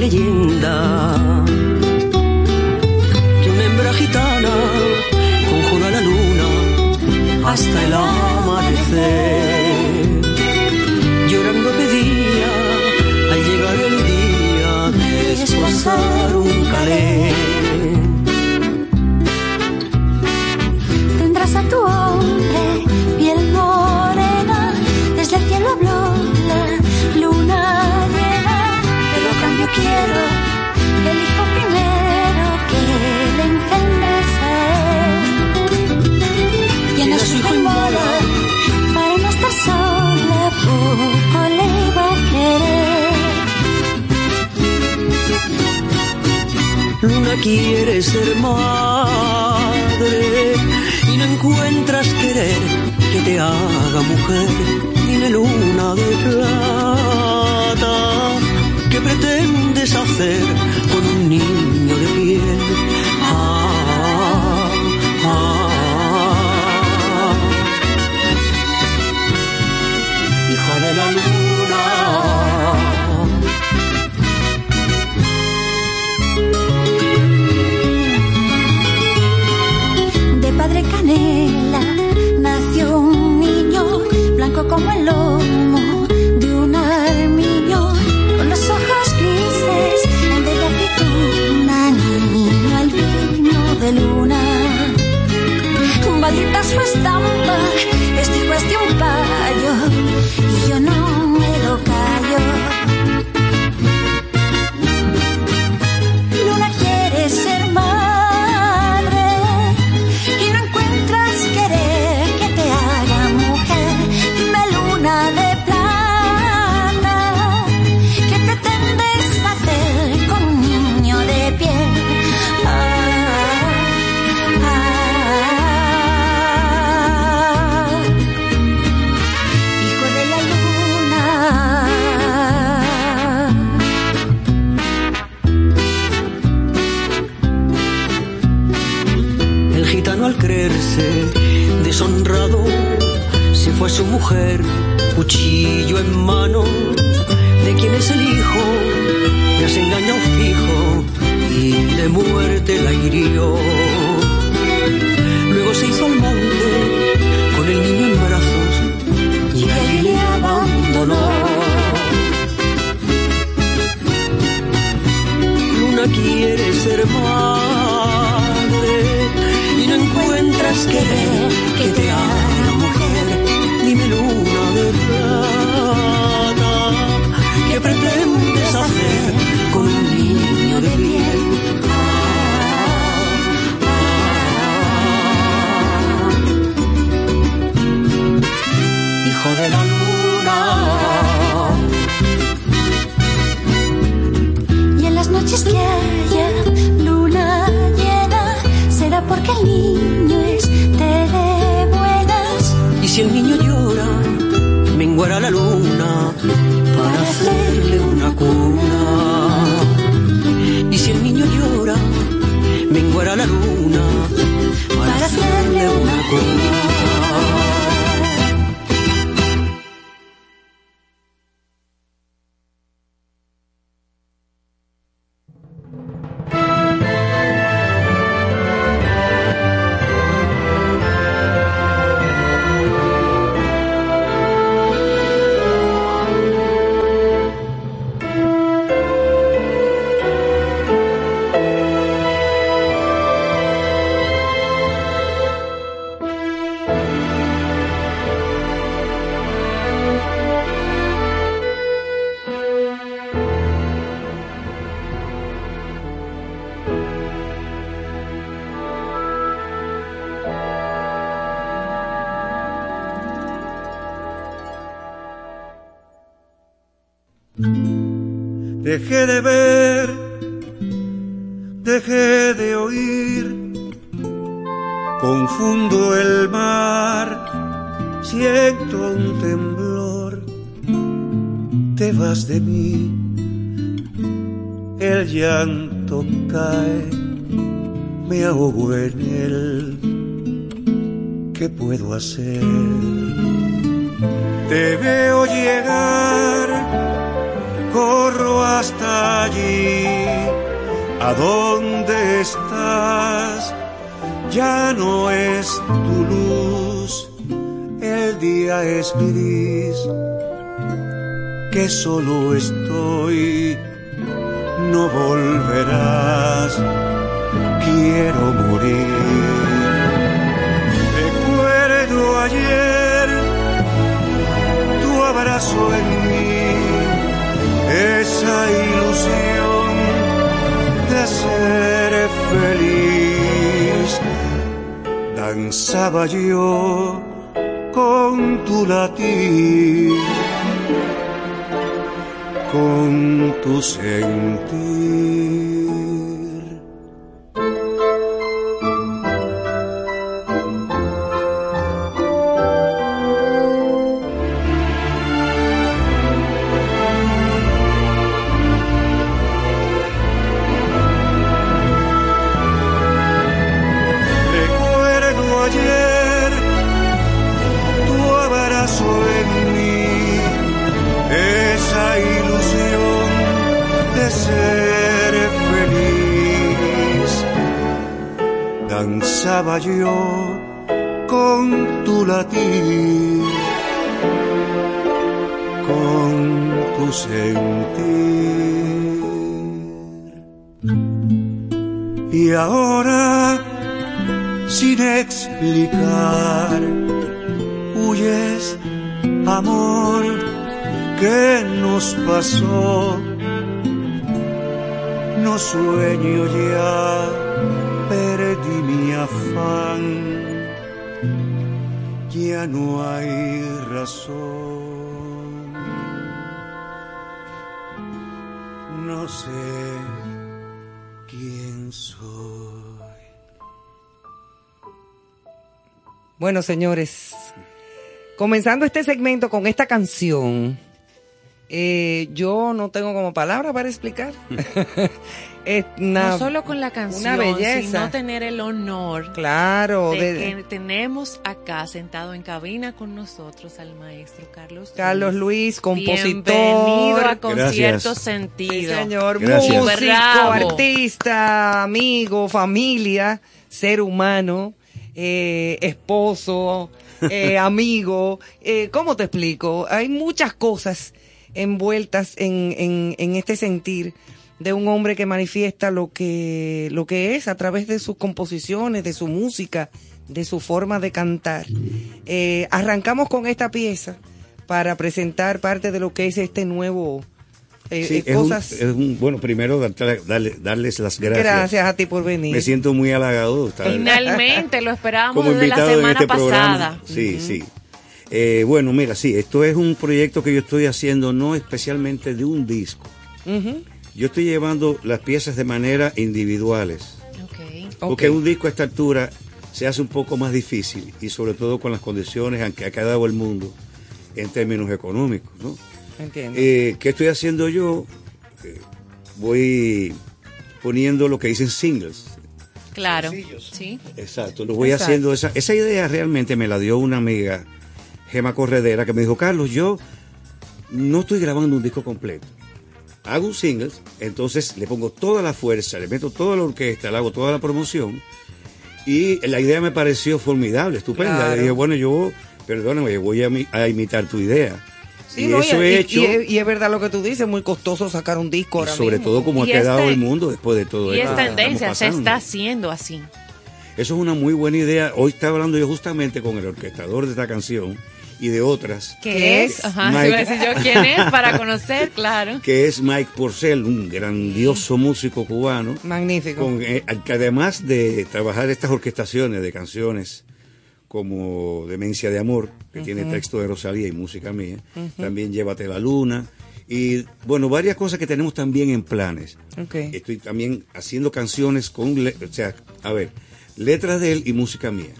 leyenda que una hembra gitana conjura la luna hasta el amanecer. Llorando pedía al llegar el día de su. Quieres ser madre y no encuentras querer que te haga mujer ni luna de plata. ¿Qué pretendes hacer con un niño de piel? Ah, ah. Hijo de la luna. feeling señores, comenzando este segmento con esta canción, eh, yo no tengo como palabra para explicar. es una, no solo con la canción, una belleza. sino tener el honor Claro, de, de- que tenemos acá sentado en cabina con nosotros al maestro Carlos Carlos Luis, compositor. Bienvenido a Concierto Sí, Sentido. señor, Gracias. músico, Bravo. artista, amigo, familia, ser humano, eh, esposo, eh, amigo. Eh, ¿Cómo te explico? Hay muchas cosas envueltas en, en, en este sentir de un hombre que manifiesta lo que, lo que es a través de sus composiciones, de su música, de su forma de cantar. Eh, arrancamos con esta pieza para presentar parte de lo que es este nuevo eh, Sí, eh, es un- cosas. es un- bueno, primero darte- darle- darles las gracias. Gracias a ti por venir. Me siento muy halagado. Finalmente, lo esperábamos como desde la invitado en semana este pasada. programa. Sí, sí. Eh, bueno, mira, sí, esto es un proyecto que yo estoy haciendo no especialmente de un disco. Yo estoy llevando las piezas de manera individuales. Porque un disco a esta altura se hace un poco más difícil y sobre todo con las condiciones en que ha quedado el mundo en términos económicos, ¿no? Entiendo. Eh, ¿Qué estoy haciendo yo? Eh, voy poniendo lo que dicen singles. Claro. Sí. Exacto, lo voy Exacto. haciendo. Esa, esa idea realmente me la dio una amiga, Gema Corredera, que me dijo, Carlos, yo no estoy grabando un disco completo. Hago un single, entonces le pongo toda la fuerza, le meto toda la orquesta, le hago toda la promoción. Y la idea me pareció formidable, estupenda. Claro. Le dije, bueno, yo, perdóname, voy a imitar tu idea. Sí, y no, eso y, he y- hecho. y es- y es verdad lo que tú dices, muy costoso sacar un disco ahora sobre mismo. todo como ha Y quedado este- el mundo después de todo Y esto es que estamos tendencia, se está haciendo así. Eso es una muy buena idea. Hoy estaba hablando yo justamente con el orquestador de esta canción y de otras, ¿Qué es? Ajá, Mike. decir yo quién es para conocer, claro. que es Mike Porcel, un grandioso músico cubano, Magnífico. con, eh, que además de trabajar estas orquestaciones de canciones como Demencia de Amor, que tiene texto de Rosalía y música mía, también Llévate la Luna, y bueno, varias cosas que tenemos también en planes. Estoy también haciendo canciones con, o sea, a ver, letras de él y música mía.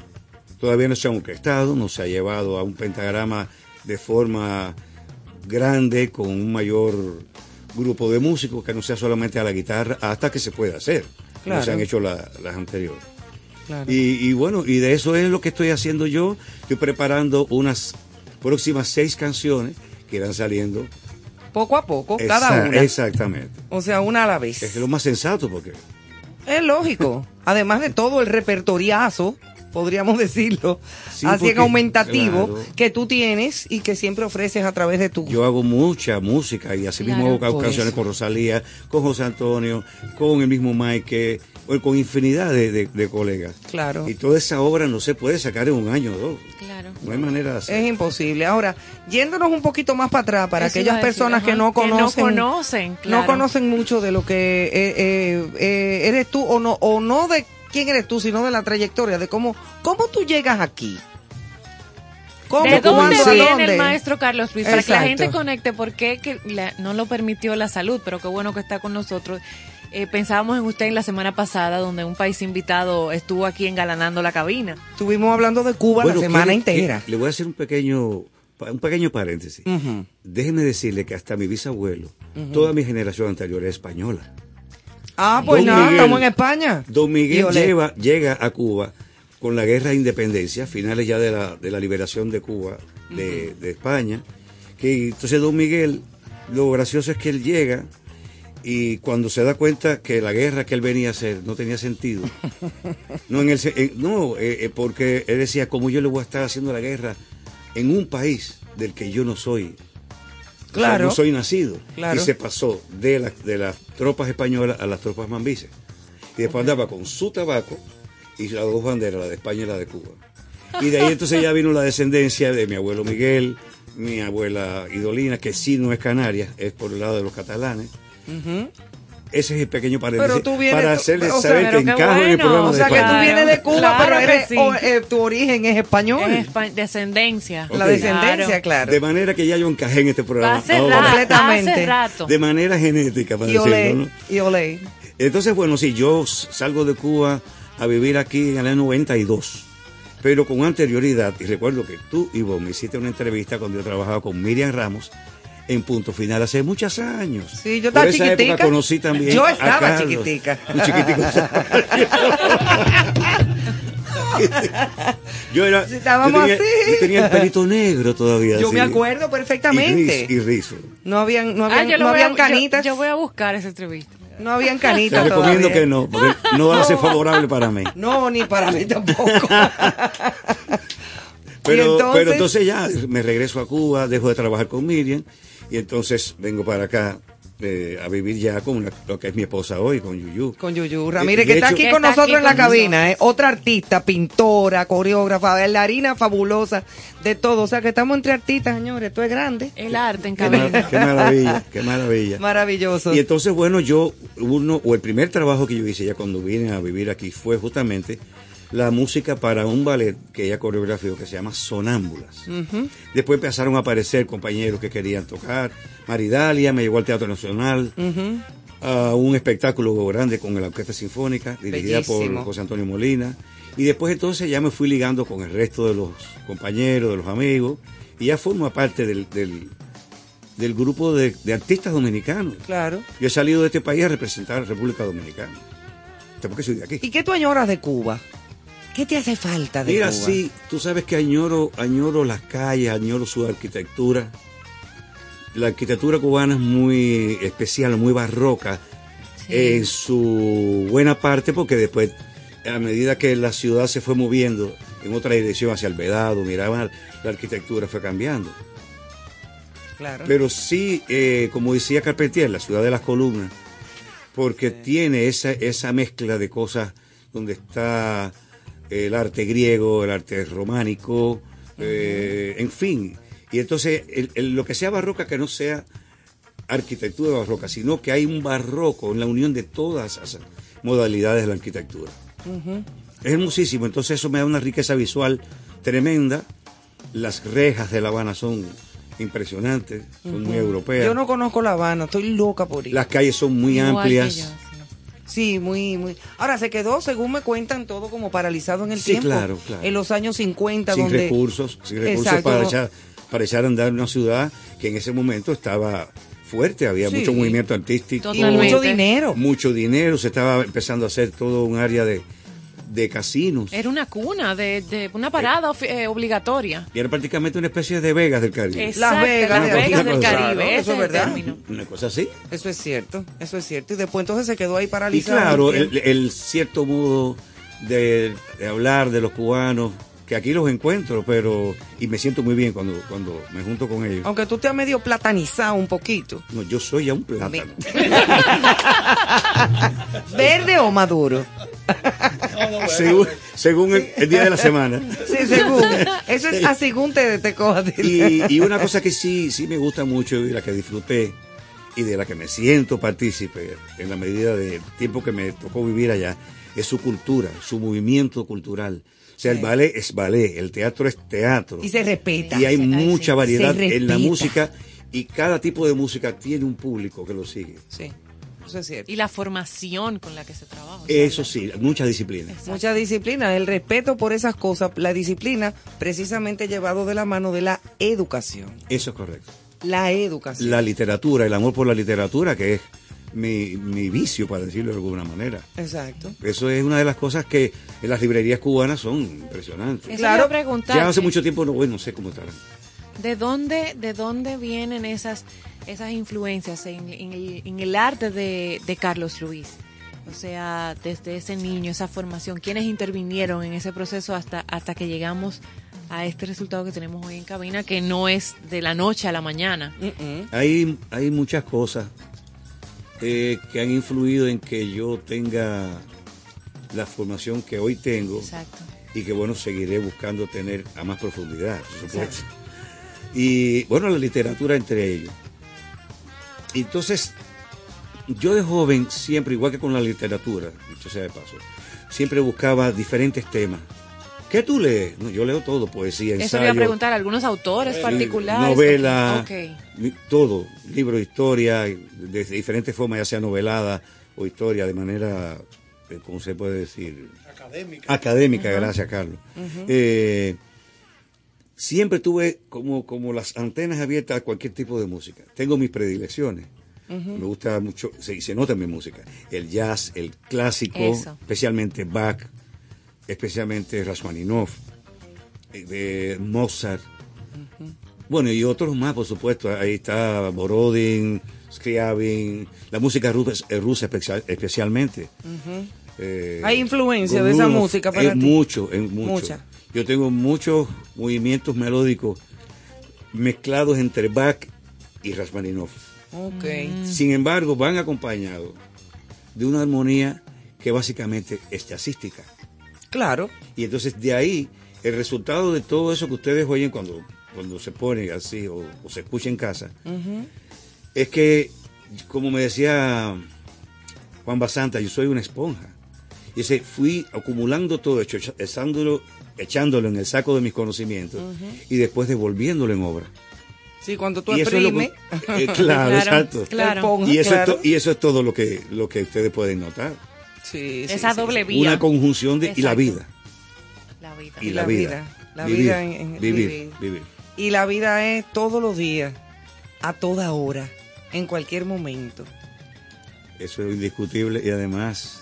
Todavía no se ha orquestado, no se ha llevado a un pentagrama de forma grande con un mayor grupo de músicos que no sea solamente a la guitarra hasta que se pueda hacer. Claro. se han hecho la- las anteriores. Claro. Y, y bueno, y de eso es lo que estoy haciendo yo. Estoy preparando unas próximas seis canciones que irán saliendo. Poco a poco, cada una. Exactamente. O sea, una a la vez. Es lo más sensato porque Es lógico. Además de todo el repertoriazo podríamos decirlo, Sí, así en aumentativo, claro. que tú tienes y que siempre ofreces a través de tu... Yo hago mucha música y así mismo hago canciones eso. con Rosalía, con José Antonio, con el mismo Mike, con infinidad de, de- de colegas. Claro. Y toda esa obra no se puede sacar en un año o dos. Claro. No hay manera de hacer. Es imposible. Ahora, yéndonos un poquito más para atrás, para Eso aquellas decir, personas que no que no conocen, conocen, no conocen mucho de lo que eh, eh, eh, eres tú o no, o no de quién eres tú, sino de la trayectoria, de cómo, cómo tú llegas aquí. ¿Cómo, ¿De dónde viene dónde? el maestro Carlos Ruiz? Para que la Exacto. gente conecte, porque que la- no lo permitió la salud, pero qué bueno que está con nosotros. Eh, pensábamos en usted en la semana pasada, donde un país invitado estuvo aquí engalanando la cabina. Estuvimos hablando de Cuba Bueno, la semana quiere- entera. que- le voy a hacer un pequeño, un pequeño paréntesis. Déjeme decirle que hasta mi bisabuelo, toda mi generación anterior es española. Ah, pues Don nada, Miguel- estamos en España. Don Miguel lleva, llega a Cuba con la guerra de independencia, finales ya de la, de la liberación de Cuba, de, de España. Que, entonces Don Miguel, lo gracioso es que él llega y cuando se da cuenta que la guerra que él venía a hacer no tenía sentido, no, en el, en- no eh, eh, porque él decía, ¿cómo yo le voy a estar haciendo la guerra en un país del que yo no soy? O sea, Claro. no soy nacido. Claro. Y se pasó de, la- de las tropas españolas a las tropas mambises. Y después andaba con su tabaco y las dos banderas, la de España y la de Cuba. Y de ahí entonces ya vino la descendencia de mi abuelo Miguel, mi abuela Idolina, que sí no es canaria, es por el lado de los catalanes. Ese es el pequeño paréntesis Pero tú vienes, para hacerles o sea, saber que encajo en el programa O sea, de que tú vienes de Cuba, Claro pero que eres, sí. o, eh, tu origen es español. Es espa- descendencia. La descendencia, claro. De manera que ya yo encajé en este programa. Hace ahora. rato, Completamente. hace rato. De manera genética, para Y olé, decirlo, ¿no? y olé. Entonces, bueno, sí, yo salgo de Cuba a vivir aquí en el año 92, pero con anterioridad, y recuerdo que tú, Ivo, me hiciste una entrevista cuando yo trabajaba con Miriam Ramos en Punto Final hace muchos años. Sí, yo estaba Por esa chiquitica. época conocí también Yo a estaba Carlos. chiquitica. Un chiquitico. yo era, estábamos yo tenía, así. yo tenía el pelito negro todavía. Yo así, me acuerdo perfectamente. Y rizo. Y rizo. No habían, no Ah, habían, lo no a- habían canitas. Yo, yo voy a buscar esa entrevista. No habían Te canitas recomiendo todavía. que no, porque no va a ser favorable para mí. No, ni para mí tampoco. Pero Y entonces- pero entonces ya me regreso a Cuba, dejo de trabajar con Miriam y entonces vengo para acá eh, a vivir ya con lo que es mi esposa hoy, con Yuyu. Con Yuyu Ramírez, que está hecho- aquí con está nosotros aquí en la cabina, ¿eh? otra artista, pintora, coreógrafa, bailarina fabulosa, de todo. O sea que estamos entre artistas, señores. Esto es grande. El arte en Qué, mar- cabina. qué maravilla, qué maravilla. Maravilloso. Y entonces, bueno, yo, uno, o el primer trabajo que yo hice ya cuando vine a vivir aquí fue justamente la música para un ballet que ella coreografió que se llama Sonámbulas. Después empezaron a aparecer compañeros que querían tocar. Maridalia me llevó al Teatro Nacional. A un espectáculo grande con la Orquesta Sinfónica, dirigida Bellísimo. por José Antonio Molina. Y después entonces ya me fui ligando con el resto de los compañeros, de los amigos, y ya formo parte del, del, del grupo de, de artistas dominicanos. Claro. Yo he salido de este país a representar a la República Dominicana. Porque soy de aquí. ¿Y qué tú añoras de Cuba? ¿Qué te hace falta de Mira, Cuba? sí, tú sabes que añoro, añoro las calles, añoro su arquitectura. La arquitectura cubana es muy especial, muy barroca en su buena parte, porque después, a medida que la ciudad se fue moviendo en otra dirección hacia el Vedado, miraban, la arquitectura fue cambiando. Claro. Pero sí, eh, como decía Carpentier, la ciudad de las columnas, porque tiene esa, esa mezcla de cosas donde está el arte griego, el arte románico, eh, en fin. Y entonces, el- el- lo que sea barroca, que no sea arquitectura barroca, sino que hay un barroco en la unión de todas esas modalidades de la arquitectura. Es hermosísimo, entonces eso me da una riqueza visual tremenda. Las rejas de La Habana son impresionantes, son muy europeas. Yo no conozco La Habana, estoy loca por ir. Las calles son muy amplias. Sí, muy, muy. Ahora se quedó, según me cuentan, todo como paralizado en el Sí, tiempo. claro, claro. En los años 50, sin donde. recursos, sin recursos Exacto, para no- echar, para echar a andar una ciudad que en ese momento estaba fuerte, había Sí. mucho movimiento artístico. Y mucho dinero. Mucho dinero, se estaba empezando a hacer todo un área de, de casinos. Era una cuna, de, de una parada eh, obligatoria. Y era prácticamente una especie de Vegas del Caribe. Exacto, Las Vegas, Las del Caribe, Claro, eso es verdad. término. Una cosa así. Eso es cierto, eso es cierto. Y después entonces se quedó ahí Y paralizado. claro, en el el, el cierto modo de, de hablar de los cubanos, que aquí los encuentro, pero y me siento muy bien cuando, cuando me junto con ellos. Aunque tú te has medio platanizado un poquito. No, yo soy ya un plátano. ¿Verde o maduro? Según según el, el día de la semana. Sí, según. Eso es a según te, te cojas. Y, y una cosa que sí, sí me gusta mucho y la que disfruté y de la que me siento partícipe en la medida del tiempo que me tocó vivir allá, es su cultura, su movimiento cultural. O sea, el ballet es ballet, el teatro es teatro. Y se respeta. Y hay mucha Se variedad en la música y cada tipo de música tiene un público que lo sigue. Sí, eso es cierto. Y la formación con la que se trabaja. o sea, Eso sí, mucha disciplina. Mucha disciplina, el respeto por esas cosas, la disciplina precisamente llevado de la mano de la educación. Eso es correcto. La educación. La literatura, el amor por la literatura, que es mi, mi vicio, para decirlo de alguna manera. Exacto. Eso es una de las cosas que en las librerías cubanas son impresionantes. Eso a preguntarte. Ya hace mucho tiempo no voy, no sé cómo estarán. ¿De dónde, de dónde vienen esas, esas influencias en, en el, en el arte de, de Carlos Luis? O sea, desde ese niño, esa formación, ¿quiénes intervinieron en ese proceso hasta, hasta que llegamos a este resultado que tenemos hoy en cabina, que no es de la noche a la mañana? Hay, hay muchas cosas eh, que han influido en que yo tenga la formación que hoy tengo Exacto. y que bueno, seguiré buscando tener a más profundidad, por supuesto. Y bueno, la literatura entre ellos. Entonces, yo de joven siempre, igual que con la literatura, dicho sea de paso, siempre buscaba diferentes temas. ¿Qué tú lees? No, yo leo todo, poesía, Eso ensayo, le iba a preguntar, ¿algunos autores particulares? novela, todo, libro de historia, de diferentes formas, ya sea novelada o historia, de manera, eh, ¿cómo se puede decir? Académica. Académica, gracias, Carlos. Eh, siempre tuve como, como las antenas abiertas a cualquier tipo de música. Tengo mis predilecciones. Me gusta mucho, se, se nota en mi música, el jazz, el clásico, Eso. especialmente Bach, especialmente Rachmaninoff, eh, de Mozart. Bueno, y otros más, por supuesto. Ahí está Borodin, Scriabin, la música rusa, eh, rusa especial- especialmente. Eh, Hay influencia de esa música para en ti. mucho, en mucho. Mucha. Yo tengo muchos movimientos melódicos mezclados entre Bach y Rachmaninoff. Ok. Sin embargo, van acompañados de una armonía que básicamente es jazzística. Claro. Y entonces de ahí, el resultado de todo eso que ustedes oyen cuando, cuando se pone así o, o se escucha en casa, es que, como me decía Juan Basanta, yo soy una esponja. Y ese fui acumulando todo, hecho, echándolo, echándolo en el saco de mis conocimientos y después devolviéndolo en obra. Sí, cuando tú es exprimes. eh, claro, exacto. Claro. y, eso claro. es to- y eso es todo lo que, lo que ustedes pueden notar. Sí, sí, Esa sí, doble vía. Una conjunción de y la Exacto. vida. La vida. Y la, vida. La Vivir, vida en- en- vivir, vivir. vivir. Y la vida es todos los días, a toda hora, en cualquier momento. Eso es indiscutible y además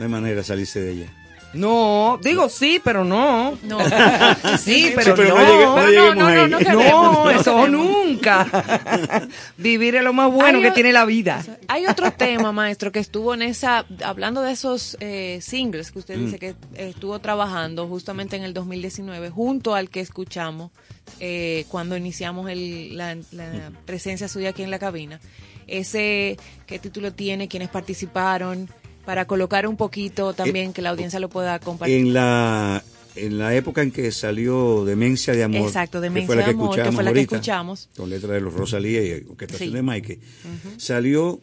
no hay manera de salirse de ella. No, digo sí, pero no. No. sí, pero, pero no. no llegue- no no, ahí. no, No queremos, queremos, no eso nunca. Vivir es lo más bueno Hay que o- tiene la vida. Hay otro tema, maestro, que estuvo en esa, hablando de esos eh, singles que usted Mm. dice que eh, estuvo trabajando justamente en el 2019, junto al que escuchamos eh, cuando iniciamos el- la, la presencia suya aquí en la cabina. Ese, ¿qué título tiene? ¿Quiénes participaron? Para colocar un poquito también que la audiencia lo pueda compartir. En la, en la época en que salió Demencia de Amor, Exacto, que Demencia fue la de que Amor, que escuchamos fue la que ahorita, escuchamos. con letra de los Rosalía y orquestación Sí. de Mike, salió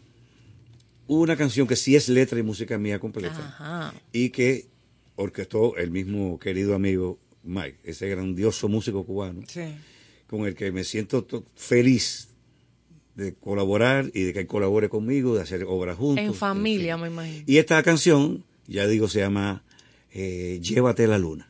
una canción que sí es letra y música mía completa Ajá. y que orquestó el mismo querido amigo Mike, ese grandioso músico cubano, Sí. con el que me siento to- feliz de colaborar y de que él colabore conmigo, de hacer obras juntos. En familia, me imagino. Y esta canción, ya digo, se llama eh, Llévate la luna.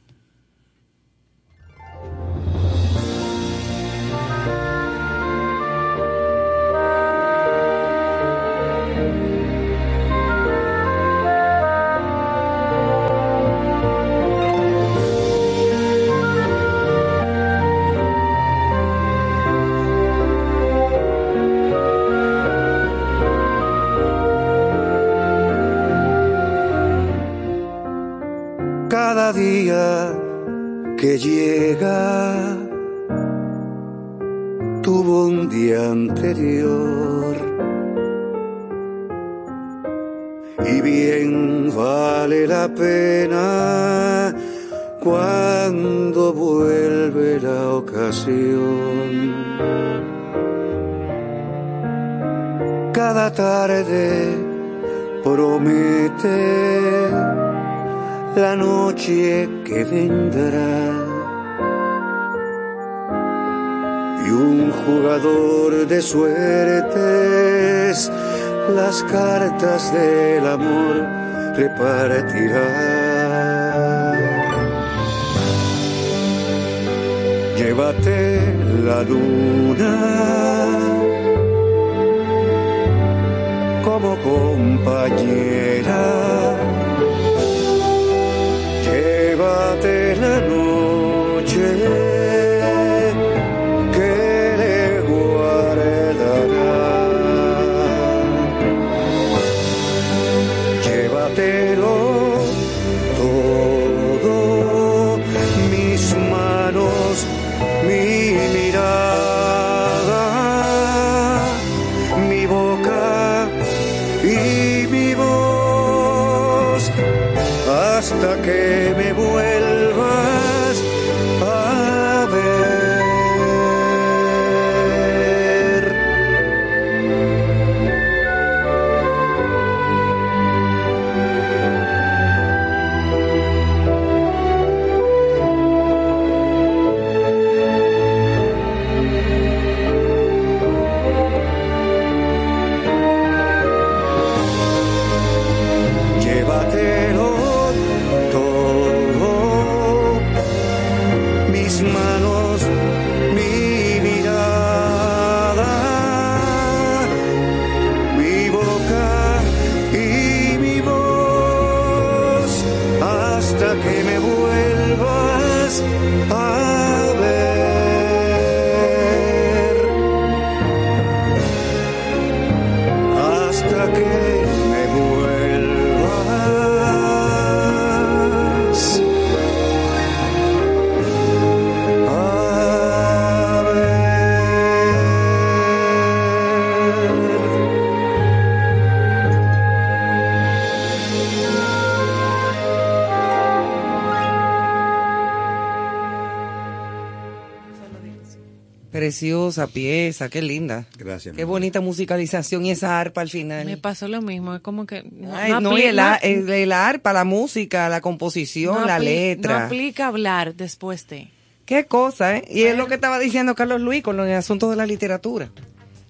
Pieza, qué linda. Gracias. Qué bonita musicalización y esa arpa al final. Me pasó lo mismo, es como que no, Ay, no no, y el, el- el arpa, la música, la composición, no la letra. No aplica hablar después de. Qué cosa, ¿eh? Y es lo que estaba diciendo Carlos Luis con el asunto de la literatura.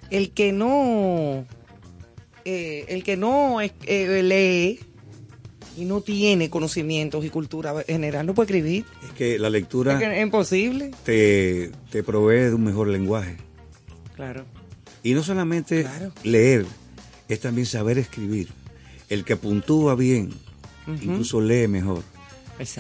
El que no, eh, el que no eh, lee y no tiene conocimientos y cultura general no puede escribir. Que la lectura Es, imposible. te, te provee de un mejor lenguaje. Claro. Y no solamente leer, es también saber escribir. El que puntúa bien, incluso lee mejor.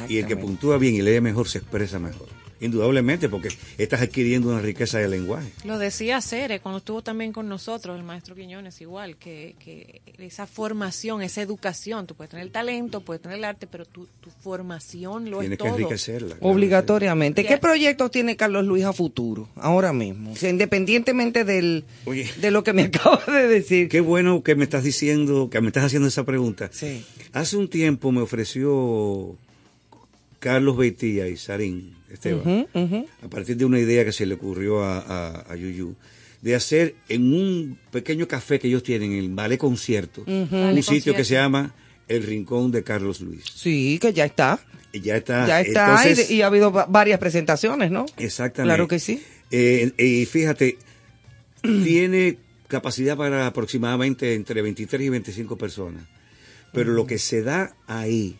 Y el que puntúa bien y lee mejor se expresa mejor. Indudablemente, porque estás adquiriendo una riqueza de lenguaje. Lo decía Cere cuando estuvo también con nosotros, el maestro Quiñones, igual, que, que esa formación, esa educación, tú puedes tener el talento, puedes tener el arte, pero tu, tu formación lo Tienes es que todo. enriquecerla. Obligatoriamente. ¿Qué proyectos tiene Carlos Luis a futuro, ahora mismo? O sea, independientemente del, Oye. de lo que me acabas de decir. Qué bueno que me estás diciendo, que me estás haciendo esa pregunta. Sí. Hace un tiempo me ofreció Carlos Beitía y Sarín Esteban, a partir de una idea que se le ocurrió a, a, a Yuyu, de hacer en un pequeño café que ellos tienen, el Ballet Concierto, un Ballet sitio que se llama El Rincón de Carlos Luis. Sí, que ya está. Ya está. ya está. Entonces, y, y ha habido va- varias presentaciones, ¿no? Exactamente. Claro que sí. Eh, y fíjate, tiene capacidad para aproximadamente entre 23 y 25 personas. Pero lo que se da ahí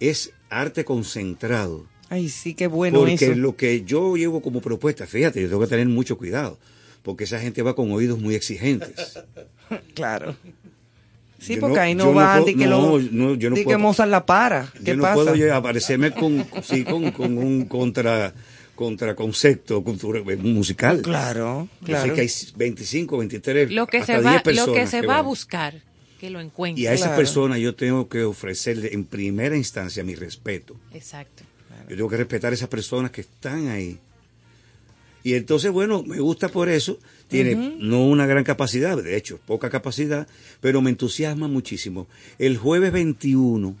es arte concentrado. Ay, sí, qué bueno porque eso. lo que yo llevo como propuesta, fíjate, yo tengo que tener mucho cuidado. Porque esa gente va con oídos muy exigentes. Claro. Sí, Yo porque no- ahí no yo no va puedo- que, no, lo, no, yo no di que puedo- Mozart la para. ¿Qué yo no pasa? puedo yo aparecerme con, sí, con, con un contra contraconcepto cultura, musical. Claro, Yo sé claro. que hay 25, 23, Lo que hasta se va, 10 personas lo que se va a buscar que lo encuentre. Y a esa persona yo tengo que ofrecerle en primera instancia mi respeto. Exacto. Yo tengo que respetar a esas personas que están ahí. Y entonces, bueno, me gusta por eso. Tiene no una gran capacidad, de hecho, poca capacidad, pero me entusiasma muchísimo. El jueves 21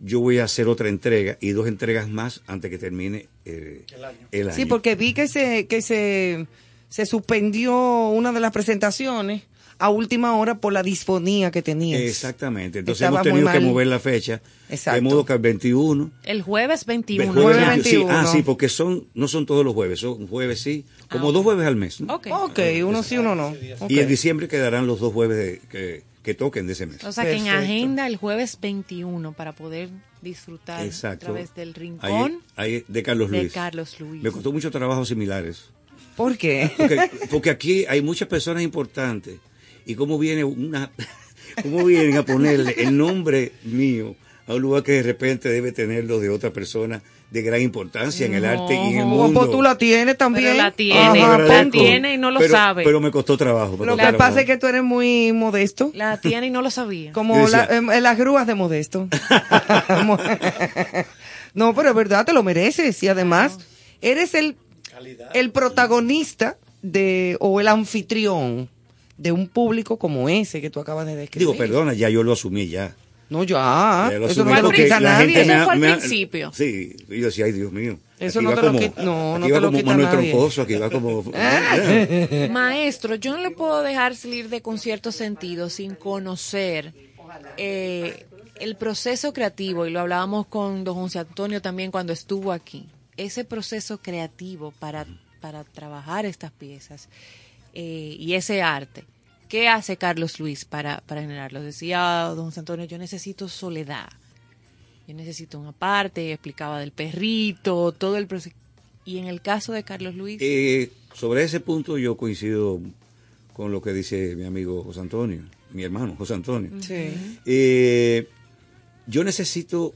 yo voy a hacer otra entrega y dos entregas más antes que termine eh, el año. Sí, porque vi que se que se, se suspendió una de las presentaciones a última hora por la disfonía que tenías. Exactamente. Entonces Estaba hemos tenido que mover la fecha. Exacto. De modo que el 21 El jueves 21. El jueves 21. Sí, ah, sí, porque son, no son todos los jueves, son jueves sí, como dos jueves al mes. ¿no? Ok. Ok, uno sí, uno no. Y en diciembre quedarán los dos jueves de- que, que toquen de ese mes. O sea que en agenda el jueves 21 para poder disfrutar Exacto. a través del rincón ahí de Carlos de Luis. Carlos Luis. Me costó mucho trabajos similares. ¿Por qué? Porque, porque aquí hay muchas personas importantes. Y cómo viene una, cómo vienen a ponerle el nombre mío a un lugar que de repente debe tenerlo de otra persona de gran importancia en el arte y en el No, mundo. pues tú la tienes también. Pero la tiene, Ajá, la tiene y no lo pero, sabe. Pero me costó trabajo. me Lo costó que pasa es que tú eres muy modesto. La tiene y no lo sabía. Como decía- la- em, las grúas de modesto. no, pero es verdad, te lo mereces. Y además, eres el, el protagonista de, o el anfitrión de un público como ese que tú acabas de describir. Digo, perdona, ya yo lo asumí ya. No, ya. Ya lo Eso asumí no lo porque quita la nadie. gente me Eso ha- fue al me ha- principio. Sí, y yo decía, ay Dios mío. Eso aquí no va te lo quita- no, no va te lo como quita Manuel nadie. Troncoso, aquí va como... Maestro, yo no le puedo dejar salir de concierto sentido sin conocer eh, el proceso creativo, y lo hablábamos con don José Antonio también cuando estuvo aquí, ese proceso creativo para, para trabajar estas piezas eh, y ese arte. ¿Qué hace Carlos Luis para, para generarlo? Decía don José Antonio, yo necesito soledad, yo necesito una parte, explicaba del perrito, todo el proceso. Y en el caso de Carlos Luis... Eh, sobre ese punto yo coincido con lo que dice mi amigo José Antonio, mi hermano José Antonio. Sí. Eh, yo necesito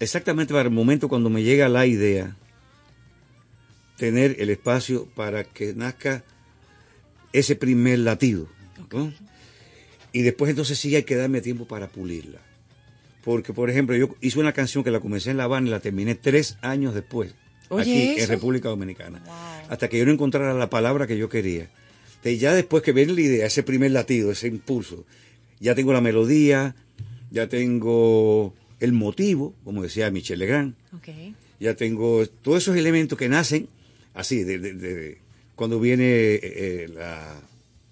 exactamente para el momento cuando me llega la idea, tener el espacio para que nazca ese primer latido. ¿no? Y después entonces sí hay que darme tiempo para pulirla. Porque, por ejemplo, yo hice una canción que la comencé en La Habana y la terminé tres años después, Oye, aquí en. República Dominicana. Hasta que yo no encontrara la palabra que yo quería. Entonces, ya después que viene la idea, ese primer latido, ese impulso, ya tengo la melodía, ya tengo el motivo, como decía Michel Legrand, ya tengo todos esos elementos que nacen así, de, de- de- cuando viene eh, eh, la,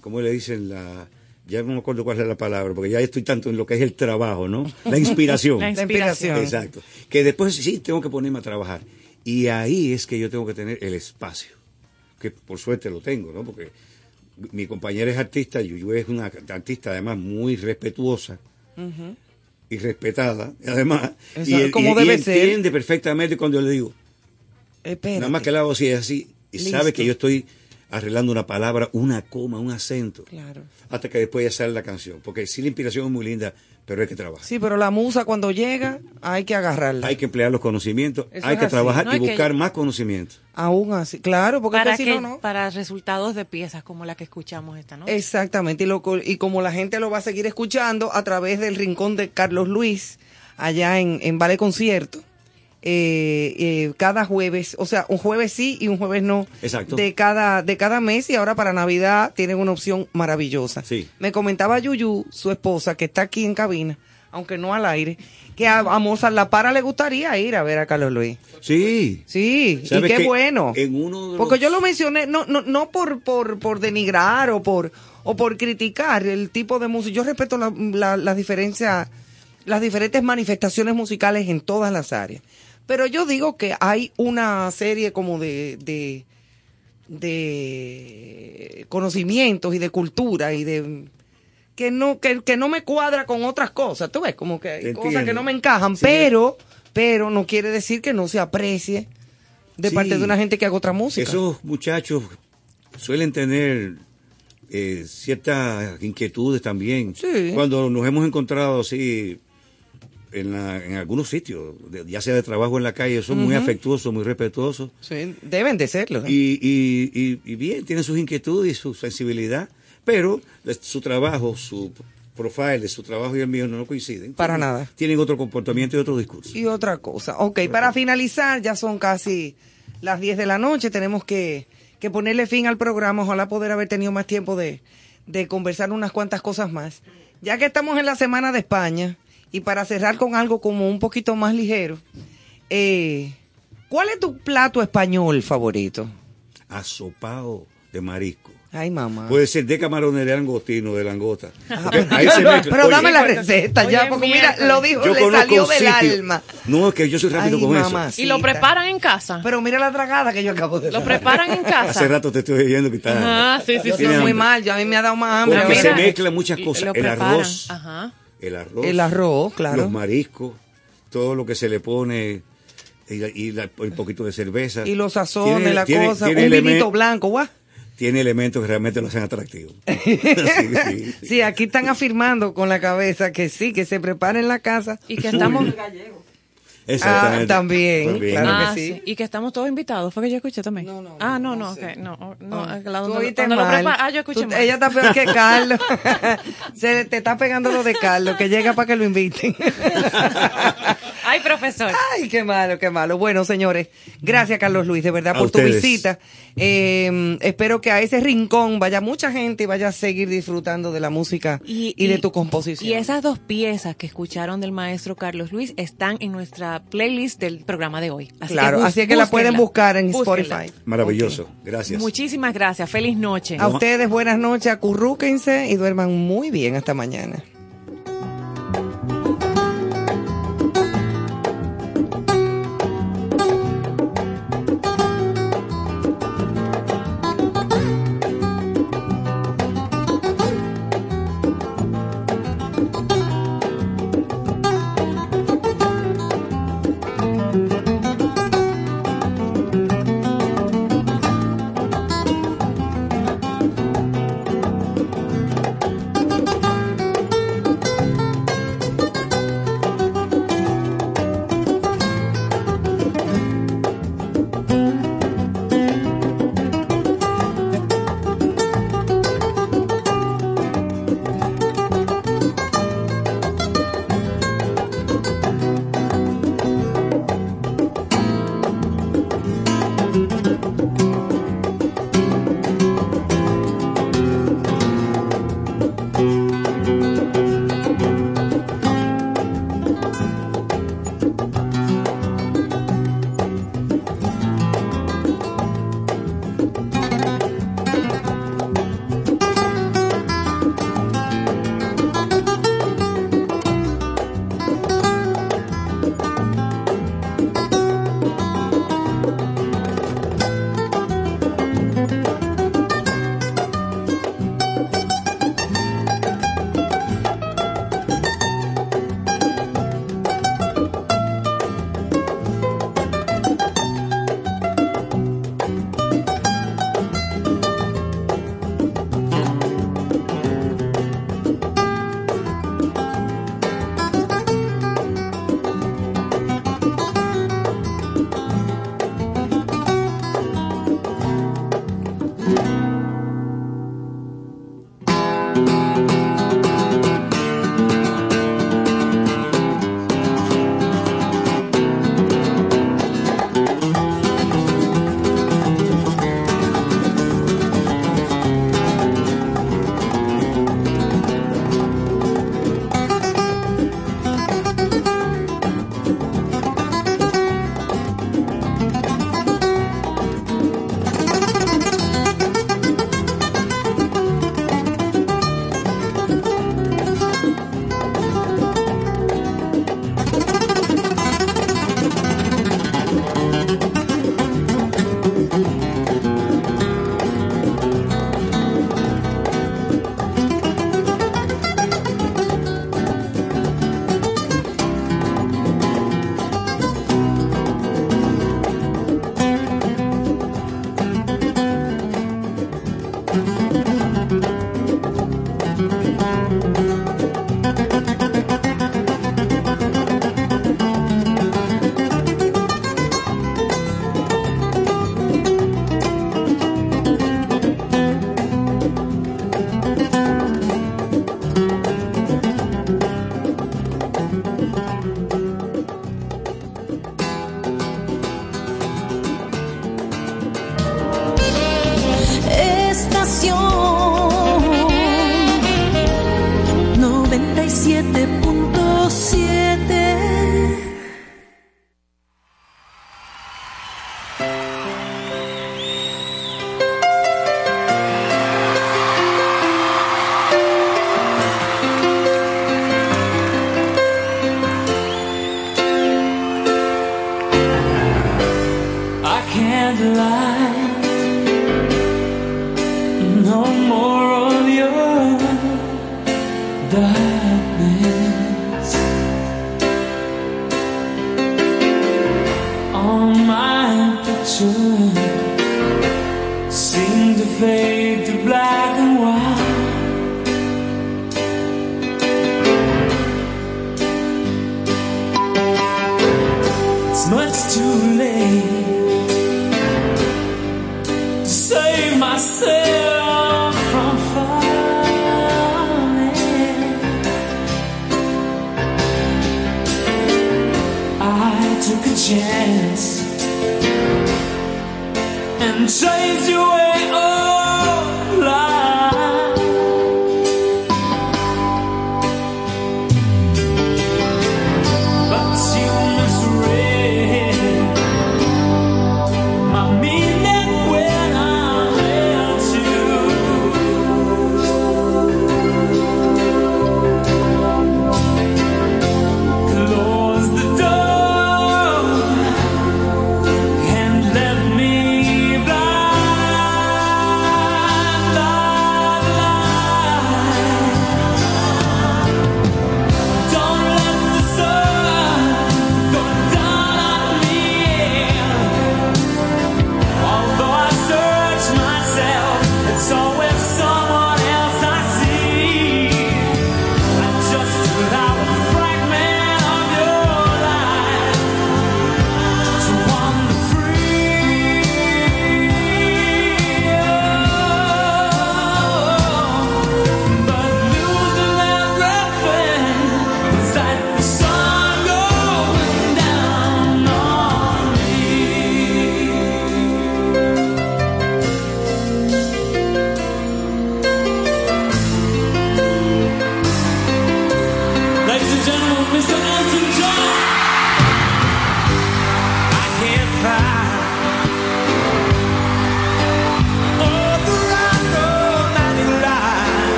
¿cómo le dicen? La, ya no me acuerdo cuál es la palabra, porque ya estoy tanto en lo que es el trabajo, ¿no? La inspiración. La inspiración. Exacto. Que después sí tengo que ponerme a trabajar. Y ahí es que yo tengo que tener el espacio, que por suerte lo tengo, ¿no? Porque mi compañera es artista, Yuyu es una artista además muy respetuosa Ujú. y respetada, además. Y, como y- y debe ser. entiende perfectamente cuando yo le digo, Espérate. nada más que la hago así, es así, y Listo. sabe que yo estoy arreglando una palabra, una coma, un acento, Claro. hasta que después ya sale la canción. Porque sí, la inspiración es muy linda, pero hay que trabajar. Sí, pero la musa cuando llega hay que agarrarla. Hay que emplear los conocimientos, Eso hay es que así. trabajar No, y es que- buscar más conocimientos. Aún así, claro, porque es para, que si que- no, no. para resultados de piezas como la que escuchamos esta noche. Exactamente, y, lo, y como la gente lo va a seguir escuchando a través del rincón de Carlos Luis, allá en, en Vale Concierto, eh, eh, cada jueves, o sea, un jueves sí y un jueves no, Exacto. de cada, de cada mes y ahora para Navidad tienen una opción maravillosa. Sí. Me comentaba Yuyu, su esposa, que está aquí en cabina, aunque no al aire, que a, a Mozart La Para le gustaría ir a ver a Carlos Luis. Sí. Sí, y ¿Sabes qué bueno. En uno de Porque los- yo lo mencioné, no, no, no por, por, por denigrar o por, o por criticar el tipo de música. Yo respeto la, la, las diferencias, las diferentes manifestaciones musicales en todas las áreas. Pero yo digo que hay una serie como de, de, de conocimientos y de cultura y de que no, que, que no me cuadra con otras cosas. Tú ves, como que hay cosas que no me encajan, Sí. pero, pero no quiere decir que no se aprecie de Sí. parte de una gente que haga otra música. Esos muchachos suelen tener eh, ciertas inquietudes también. Sí. Cuando nos hemos encontrado así en, la- en algunos sitios, de- ya sea de trabajo en la calle, son muy afectuosos, muy respetuosos. Sí, deben de serlo. Y, y, y, y bien, tienen sus inquietudes y su sensibilidad, pero su trabajo, su profile de su trabajo y el mío no, no coinciden. Para Tienen- nada. Tienen otro comportamiento y otro discurso. Y otra cosa. Ok, para finalizar, ya son casi las 10 de la noche. Tenemos que, que ponerle fin al programa. Ojalá poder haber tenido más tiempo de, de conversar unas cuantas cosas más. Ya que estamos en la Semana de España, y para cerrar con algo como un poquito más ligero, eh, ¿cuál es tu plato español favorito? Asopao de marisco. Ay, mamá. Puede ser de camarones, de langostino, de langota. Ah, ahí se mezcla. pero Oye, dame la receta ya, porque mira, lo dijo, yo le salió del sitio- alma. No, es que yo soy rápido Ay, con eso. mamacita. ¿Y lo preparan en casa? Pero mira la tragada que yo acabo de ¿Lo dar. preparan en casa? Hace rato te estoy oyendo que está. Ajá, sí, sí, Yo sí. estoy sí. muy mal, ya a mí me ha dado más hambre. Porque se Mira, mezclan muchas cosas. El arroz, Ajá. El arroz, El arroz, claro. los mariscos, todo lo que se le pone y, la- y la- un poquito de cerveza. Y los sazones, Tiene- la tiene- cosa, tiene un vinito blanco, guau. Tiene elementos que realmente lo hacen atractivo. Sí, sí. Sí, aquí están afirmando con la cabeza que sí, que se prepara en la casa. Y que estamos... Exactamente. Ah, también, claro Ah, que sí. sí. Y que estamos todos invitados. Fue que yo escuché también. ah, no, no, ok, no, no, Ah, la- tú donde- oíste cuando lo mal. prepara- Ah, yo escuché Tú- mal. Ella está peor que Carlos. Se te está pegando lo de Carlos, que llega para que lo inviten. Ay, profesor. Ay, qué malo, qué malo. Bueno, señores, gracias Carlos Luis, de verdad, A por tu visita. Eh, espero que a ese rincón vaya mucha gente y vaya a seguir disfrutando de la música y, de tu composición. Y esas dos piezas que escucharon del maestro Carlos Luis están en nuestra playlist del programa de hoy. Así claro, bus- así es que la pueden buscar en Búsquenla. Spotify. Maravilloso. Gracias. Muchísimas gracias. Feliz noche. A ustedes buenas noches, acurrúquense y duerman muy bien hasta mañana.